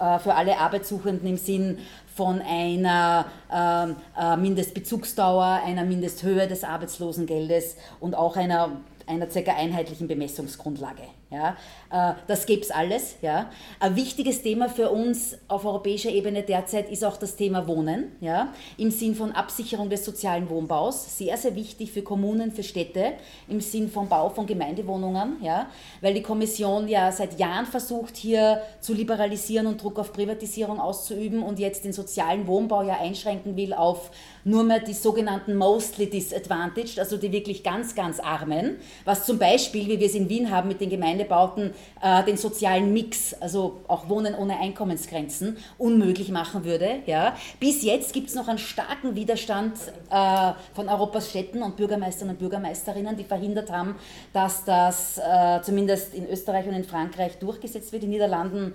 äh für alle Arbeitssuchenden im Sinn von einer ähm, äh, Mindestbezugsdauer, einer Mindesthöhe des Arbeitslosengeldes und auch einer, einer circa einheitlichen Bemessungsgrundlage. Ja, äh, das gäbe es alles. Ja. Ein wichtiges Thema für uns auf europäischer Ebene derzeit ist auch das Thema Wohnen, ja, im Sinn von Absicherung des sozialen Wohnbaus. Sehr, sehr wichtig für Kommunen, für Städte, im Sinn von Bau von Gemeindewohnungen, ja, weil die Kommission ja seit Jahren versucht, hier zu liberalisieren und Druck auf Privatisierung auszuüben und jetzt den sozialen Wohnbau ja einschränken will auf nur mehr die sogenannten mostly disadvantaged, also die wirklich ganz, ganz Armen, was zum Beispiel, wie wir es in Wien haben mit den Gemeindebauten, äh, den sozialen Mix, also auch Wohnen ohne Einkommensgrenzen, unmöglich machen würde. Ja. Bis jetzt gibt es noch einen starken Widerstand äh, von Europas Städten und Bürgermeistern und Bürgermeisterinnen, die verhindert haben, dass das äh, zumindest in Österreich und in Frankreich durchgesetzt wird. In den Niederlanden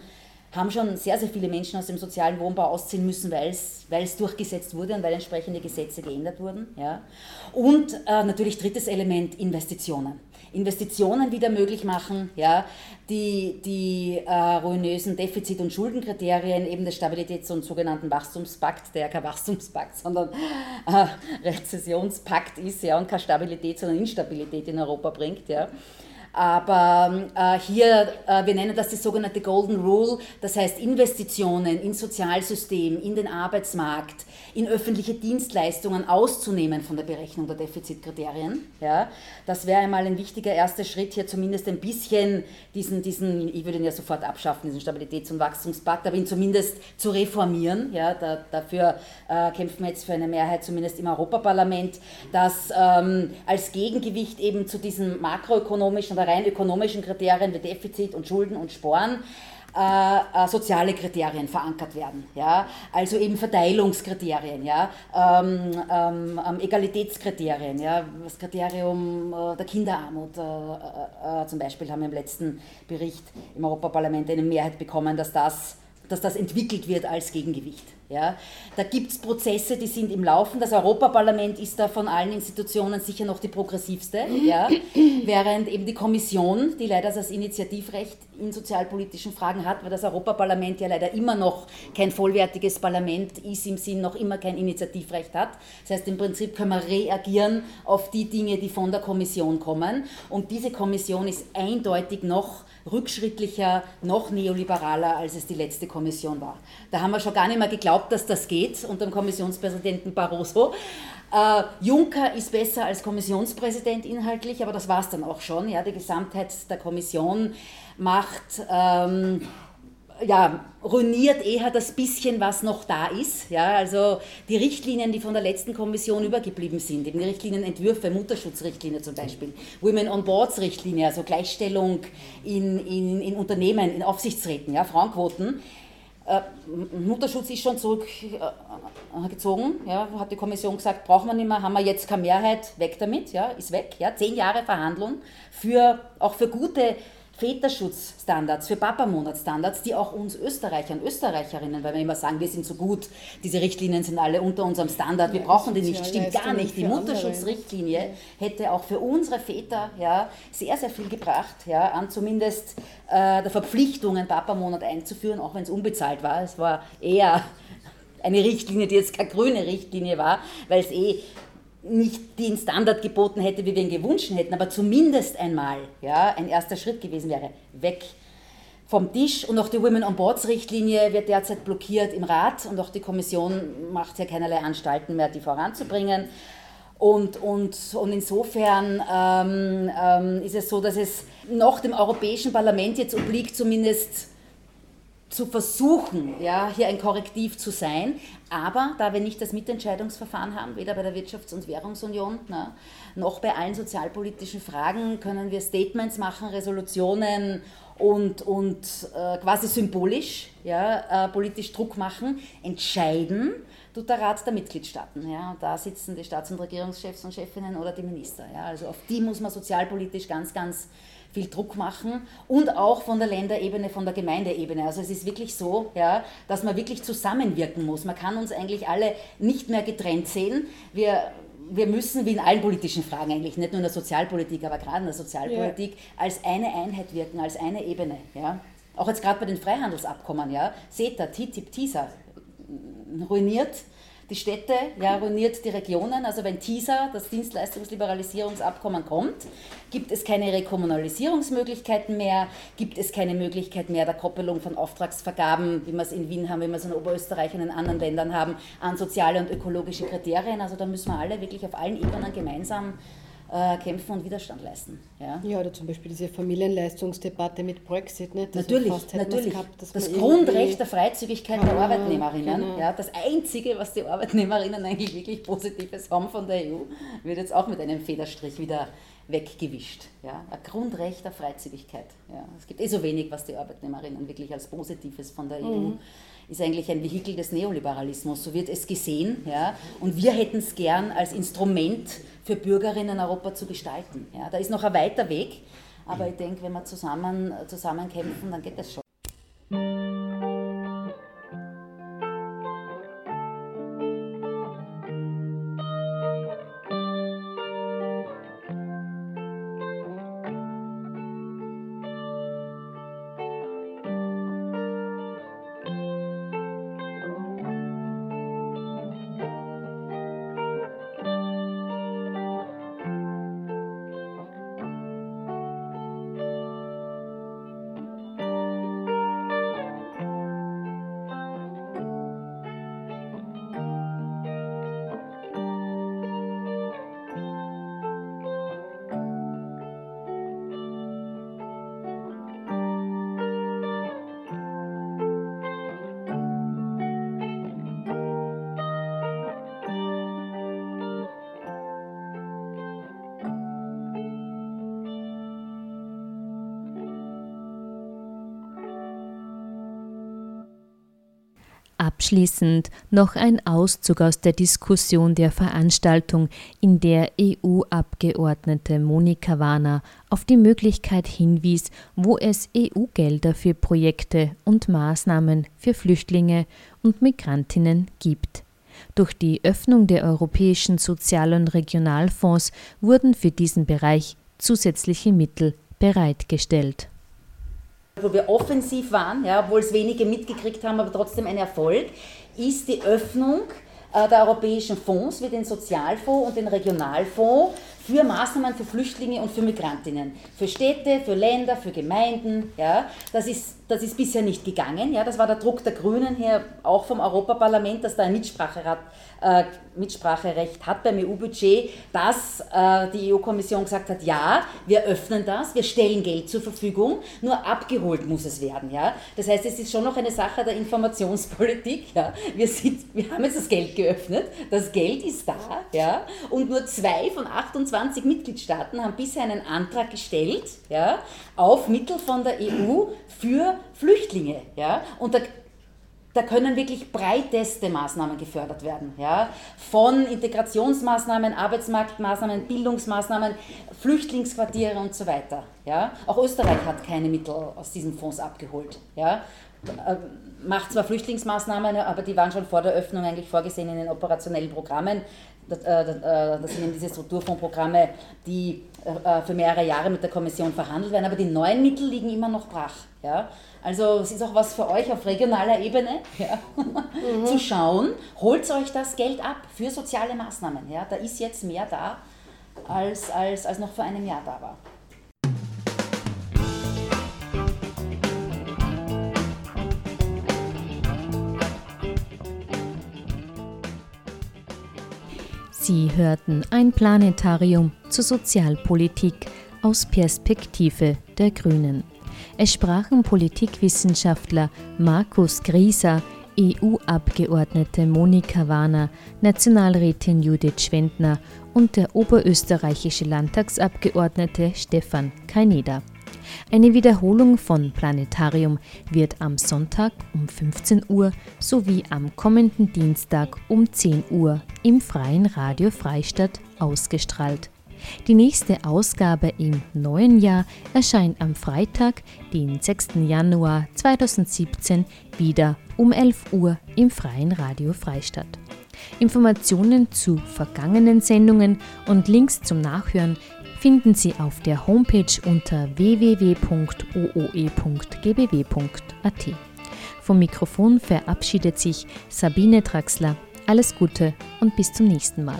haben schon sehr, sehr viele Menschen aus dem sozialen Wohnbau ausziehen müssen, weil es durchgesetzt wurde und weil entsprechende Gesetze geändert wurden. Ja. Und äh, natürlich drittes Element, Investitionen. Investitionen wieder möglich machen, ja, die, die äh, ruinösen Defizit- und Schuldenkriterien eben des Stabilitäts- und sogenannten Wachstumspakt, der kein Wachstumspakt, sondern äh, Rezessionspakt ist ja, und keine Stabilität, sondern Instabilität in Europa bringt. Ja. Aber äh, hier, äh, wir nennen das die sogenannte Golden Rule, das heißt Investitionen ins Sozialsystem, in den Arbeitsmarkt, in öffentliche Dienstleistungen auszunehmen von der Berechnung der Defizitkriterien. Ja, das wäre einmal ein wichtiger erster Schritt, hier zumindest ein bisschen diesen, diesen ich würde ihn ja sofort abschaffen, diesen Stabilitäts- und Wachstumspakt, aber ihn zumindest zu reformieren. Ja, da, dafür äh, kämpfen wir jetzt für eine Mehrheit, zumindest im Europaparlament, dass ähm, als Gegengewicht eben zu diesen makroökonomischen oder rein ökonomischen Kriterien wie Defizit und Schulden und Sporen äh, äh, soziale Kriterien verankert werden. Ja? Also eben Verteilungskriterien, ja? Ähm, ähm, ähm Egalitätskriterien, ja? das Kriterium äh, der Kinderarmut äh, äh, äh, zum Beispiel haben wir im letzten Bericht im Europaparlament eine Mehrheit bekommen, dass das, dass das entwickelt wird als Gegengewicht. Ja, da gibt es Prozesse, die sind im Laufen. Das Europaparlament ist da von allen Institutionen sicher noch die progressivste, ja, während eben die Kommission, die leider das Initiativrecht in sozialpolitischen Fragen hat, weil das Europaparlament ja leider immer noch kein vollwertiges Parlament ist, im Sinn noch immer kein Initiativrecht hat. Das heißt, im Prinzip können wir reagieren auf die Dinge, die von der Kommission kommen. Und diese Kommission ist eindeutig noch rückschrittlicher, noch neoliberaler, als es die letzte Kommission war. Da haben wir schon gar nicht mehr geglaubt, dass das geht unter dem Kommissionspräsidenten Barroso. Äh, Juncker ist besser als Kommissionspräsident inhaltlich, aber das war es dann auch schon. Ja, die Gesamtheit der Kommission macht ähm, ja, ruiniert eher das bisschen, was noch da ist. Ja, also die Richtlinien, die von der letzten Kommission übergeblieben sind, eben die Richtlinienentwürfe, Mutterschutzrichtlinie zum Beispiel, Women on Boards Richtlinie, also Gleichstellung in, in, in Unternehmen, in Aufsichtsräten, ja, Frauenquoten, Äh, Mutterschutz ist schon zurückgezogen, ja, hat die Kommission gesagt, brauchen wir nicht mehr, haben wir jetzt keine Mehrheit, weg damit, ja, ist weg. Ja. Zehn Jahre Verhandlung für, auch für gute Väterschutzstandards, für Papamonatsstandards, die auch uns Österreicher und Österreicherinnen, weil wir immer sagen, wir sind so gut, diese Richtlinien sind alle unter unserem Standard, wir ja, brauchen die nicht, stimmt gar nicht. Die Mutterschutzrichtlinie hätte auch für unsere Väter ja, sehr, sehr viel gebracht, ja, an zumindest äh, der Verpflichtung, einen Papamonat einzuführen, auch wenn es unbezahlt war. Es war eher eine Richtlinie, die jetzt keine grüne Richtlinie war, weil es eh nicht den Standard geboten hätte, wie wir ihn gewünscht hätten, aber zumindest einmal ja, ein erster Schritt gewesen wäre. Weg vom Tisch und auch die Women on Boards Richtlinie wird derzeit blockiert im Rat und auch die Kommission macht ja keinerlei Anstalten mehr, die voranzubringen. Und, und, und insofern ähm, ähm, ist es so, dass es noch dem Europäischen Parlament jetzt obliegt, zumindest zu versuchen, ja, hier ein Korrektiv zu sein. Aber da wir nicht das Mitentscheidungsverfahren haben, weder bei der Wirtschafts- und Währungsunion na, noch bei allen sozialpolitischen Fragen, können wir Statements machen, Resolutionen und, und äh, quasi symbolisch ja, äh, politisch Druck machen. Entscheiden tut der Rat der Mitgliedstaaten. Ja, und da sitzen die Staats- und Regierungschefs und Chefinnen oder die Minister. Ja, also auf die muss man sozialpolitisch ganz, ganz viel Druck machen und auch von der Länderebene, von der Gemeindeebene. Also es ist wirklich so, ja, dass man wirklich zusammenwirken muss. Man kann uns eigentlich alle nicht mehr getrennt sehen. Wir, wir müssen, wie in allen politischen Fragen eigentlich, nicht nur in der Sozialpolitik, aber gerade in der Sozialpolitik, ja. als eine Einheit wirken, als eine Ebene. Ja. Auch jetzt gerade bei den Freihandelsabkommen, ja, CETA, TTIP, TISA, ruiniert die Städte, ja, ruiniert die Regionen. Also wenn TISA, das Dienstleistungsliberalisierungsabkommen, kommt, gibt es keine Rekommunalisierungsmöglichkeiten mehr, gibt es keine Möglichkeit mehr der Koppelung von Auftragsvergaben, wie wir es in Wien haben, wie wir es in Oberösterreich und in anderen Ländern haben, an soziale und ökologische Kriterien. Also da müssen wir alle wirklich auf allen Ebenen gemeinsam äh, kämpfen und Widerstand leisten. Ja? ja, oder zum Beispiel diese Familienleistungsdebatte mit Brexit. Nicht? natürlich, natürlich. Gehabt, das Grundrecht der Freizügigkeit der Arbeitnehmerinnen, genau. ja, das Einzige, was die Arbeitnehmerinnen eigentlich wirklich Positives haben von der EU, wird jetzt auch mit einem Federstrich wieder weggewischt. Ja? Ein Grundrecht der Freizügigkeit. Ja? Es gibt eh so wenig, was die Arbeitnehmerinnen wirklich als Positives von der EU mhm ist eigentlich ein Vehikel des Neoliberalismus, so wird es gesehen. Ja? Und wir hätten es gern als Instrument für Bürgerinnen Europa zu gestalten. Ja? Da ist noch ein weiter Weg, aber ich denke, wenn wir zusammen, zusammen kämpfen, dann geht das schon. Abschließend noch ein Auszug aus der Diskussion der Veranstaltung, in der EU-Abgeordnete Monika Warner auf die Möglichkeit hinwies, wo es EU-Gelder für Projekte und Maßnahmen für Flüchtlinge und Migrantinnen gibt. Durch die Öffnung der europäischen Sozial- und Regionalfonds wurden für diesen Bereich zusätzliche Mittel bereitgestellt wo wir offensiv waren, ja, obwohl es wenige mitgekriegt haben, aber trotzdem ein Erfolg, ist die Öffnung äh, der europäischen Fonds wie den Sozialfonds und den Regionalfonds für Maßnahmen für Flüchtlinge und für Migrantinnen, für Städte, für Länder, für Gemeinden. Ja, das, ist, das ist bisher nicht gegangen. Ja, das war der Druck der Grünen hier auch vom Europaparlament, dass da ein Mitspracherat äh, Mitspracherecht hat beim EU-Budget, dass äh, die EU-Kommission gesagt hat, ja, wir öffnen das, wir stellen Geld zur Verfügung, nur abgeholt muss es werden. Ja? Das heißt, es ist schon noch eine Sache der Informationspolitik. Ja? Wir, sind, wir haben jetzt das Geld geöffnet, das Geld ist da ja? und nur zwei von 28 Mitgliedstaaten haben bisher einen Antrag gestellt ja, auf Mittel von der EU für Flüchtlinge. Ja? Und der da können wirklich breiteste Maßnahmen gefördert werden. Ja? Von Integrationsmaßnahmen, Arbeitsmarktmaßnahmen, Bildungsmaßnahmen, Flüchtlingsquartiere und so weiter. Ja? Auch Österreich hat keine Mittel aus diesen Fonds abgeholt. Ja? Äh, macht zwar Flüchtlingsmaßnahmen, aber die waren schon vor der Öffnung eigentlich vorgesehen in den operationellen Programmen. Das, äh, sind eben diese Strukturfondsprogramme, die äh, für mehrere Jahre mit der Kommission verhandelt werden, aber die neuen Mittel liegen immer noch brach. Ja? Also es ist auch was für euch auf regionaler Ebene, ja, mhm. zu schauen, holt euch das Geld ab für soziale Maßnahmen. Ja. Da ist jetzt mehr da, als, als, als noch vor einem Jahr da war. Sie hörten ein Planetarium zur Sozialpolitik aus Perspektive der Grünen. Es sprachen Politikwissenschaftler Markus Grieser, EU-Abgeordnete Monika Warner, Nationalrätin Judith Schwendner und der oberösterreichische Landtagsabgeordnete Stefan Kaineder. Eine Wiederholung von Planetarium wird am Sonntag um 15 Uhr sowie am kommenden Dienstag um 10 Uhr im Freien Radio Freistadt ausgestrahlt. Die nächste Ausgabe im neuen Jahr erscheint am Freitag, den 6. Januar 2017, wieder um 11 Uhr im Freien Radio Freistadt. Informationen zu vergangenen Sendungen und Links zum Nachhören finden Sie auf der Homepage unter www.ooe.gbw.at. Vom Mikrofon verabschiedet sich Sabine Traxler. Alles Gute und bis zum nächsten Mal.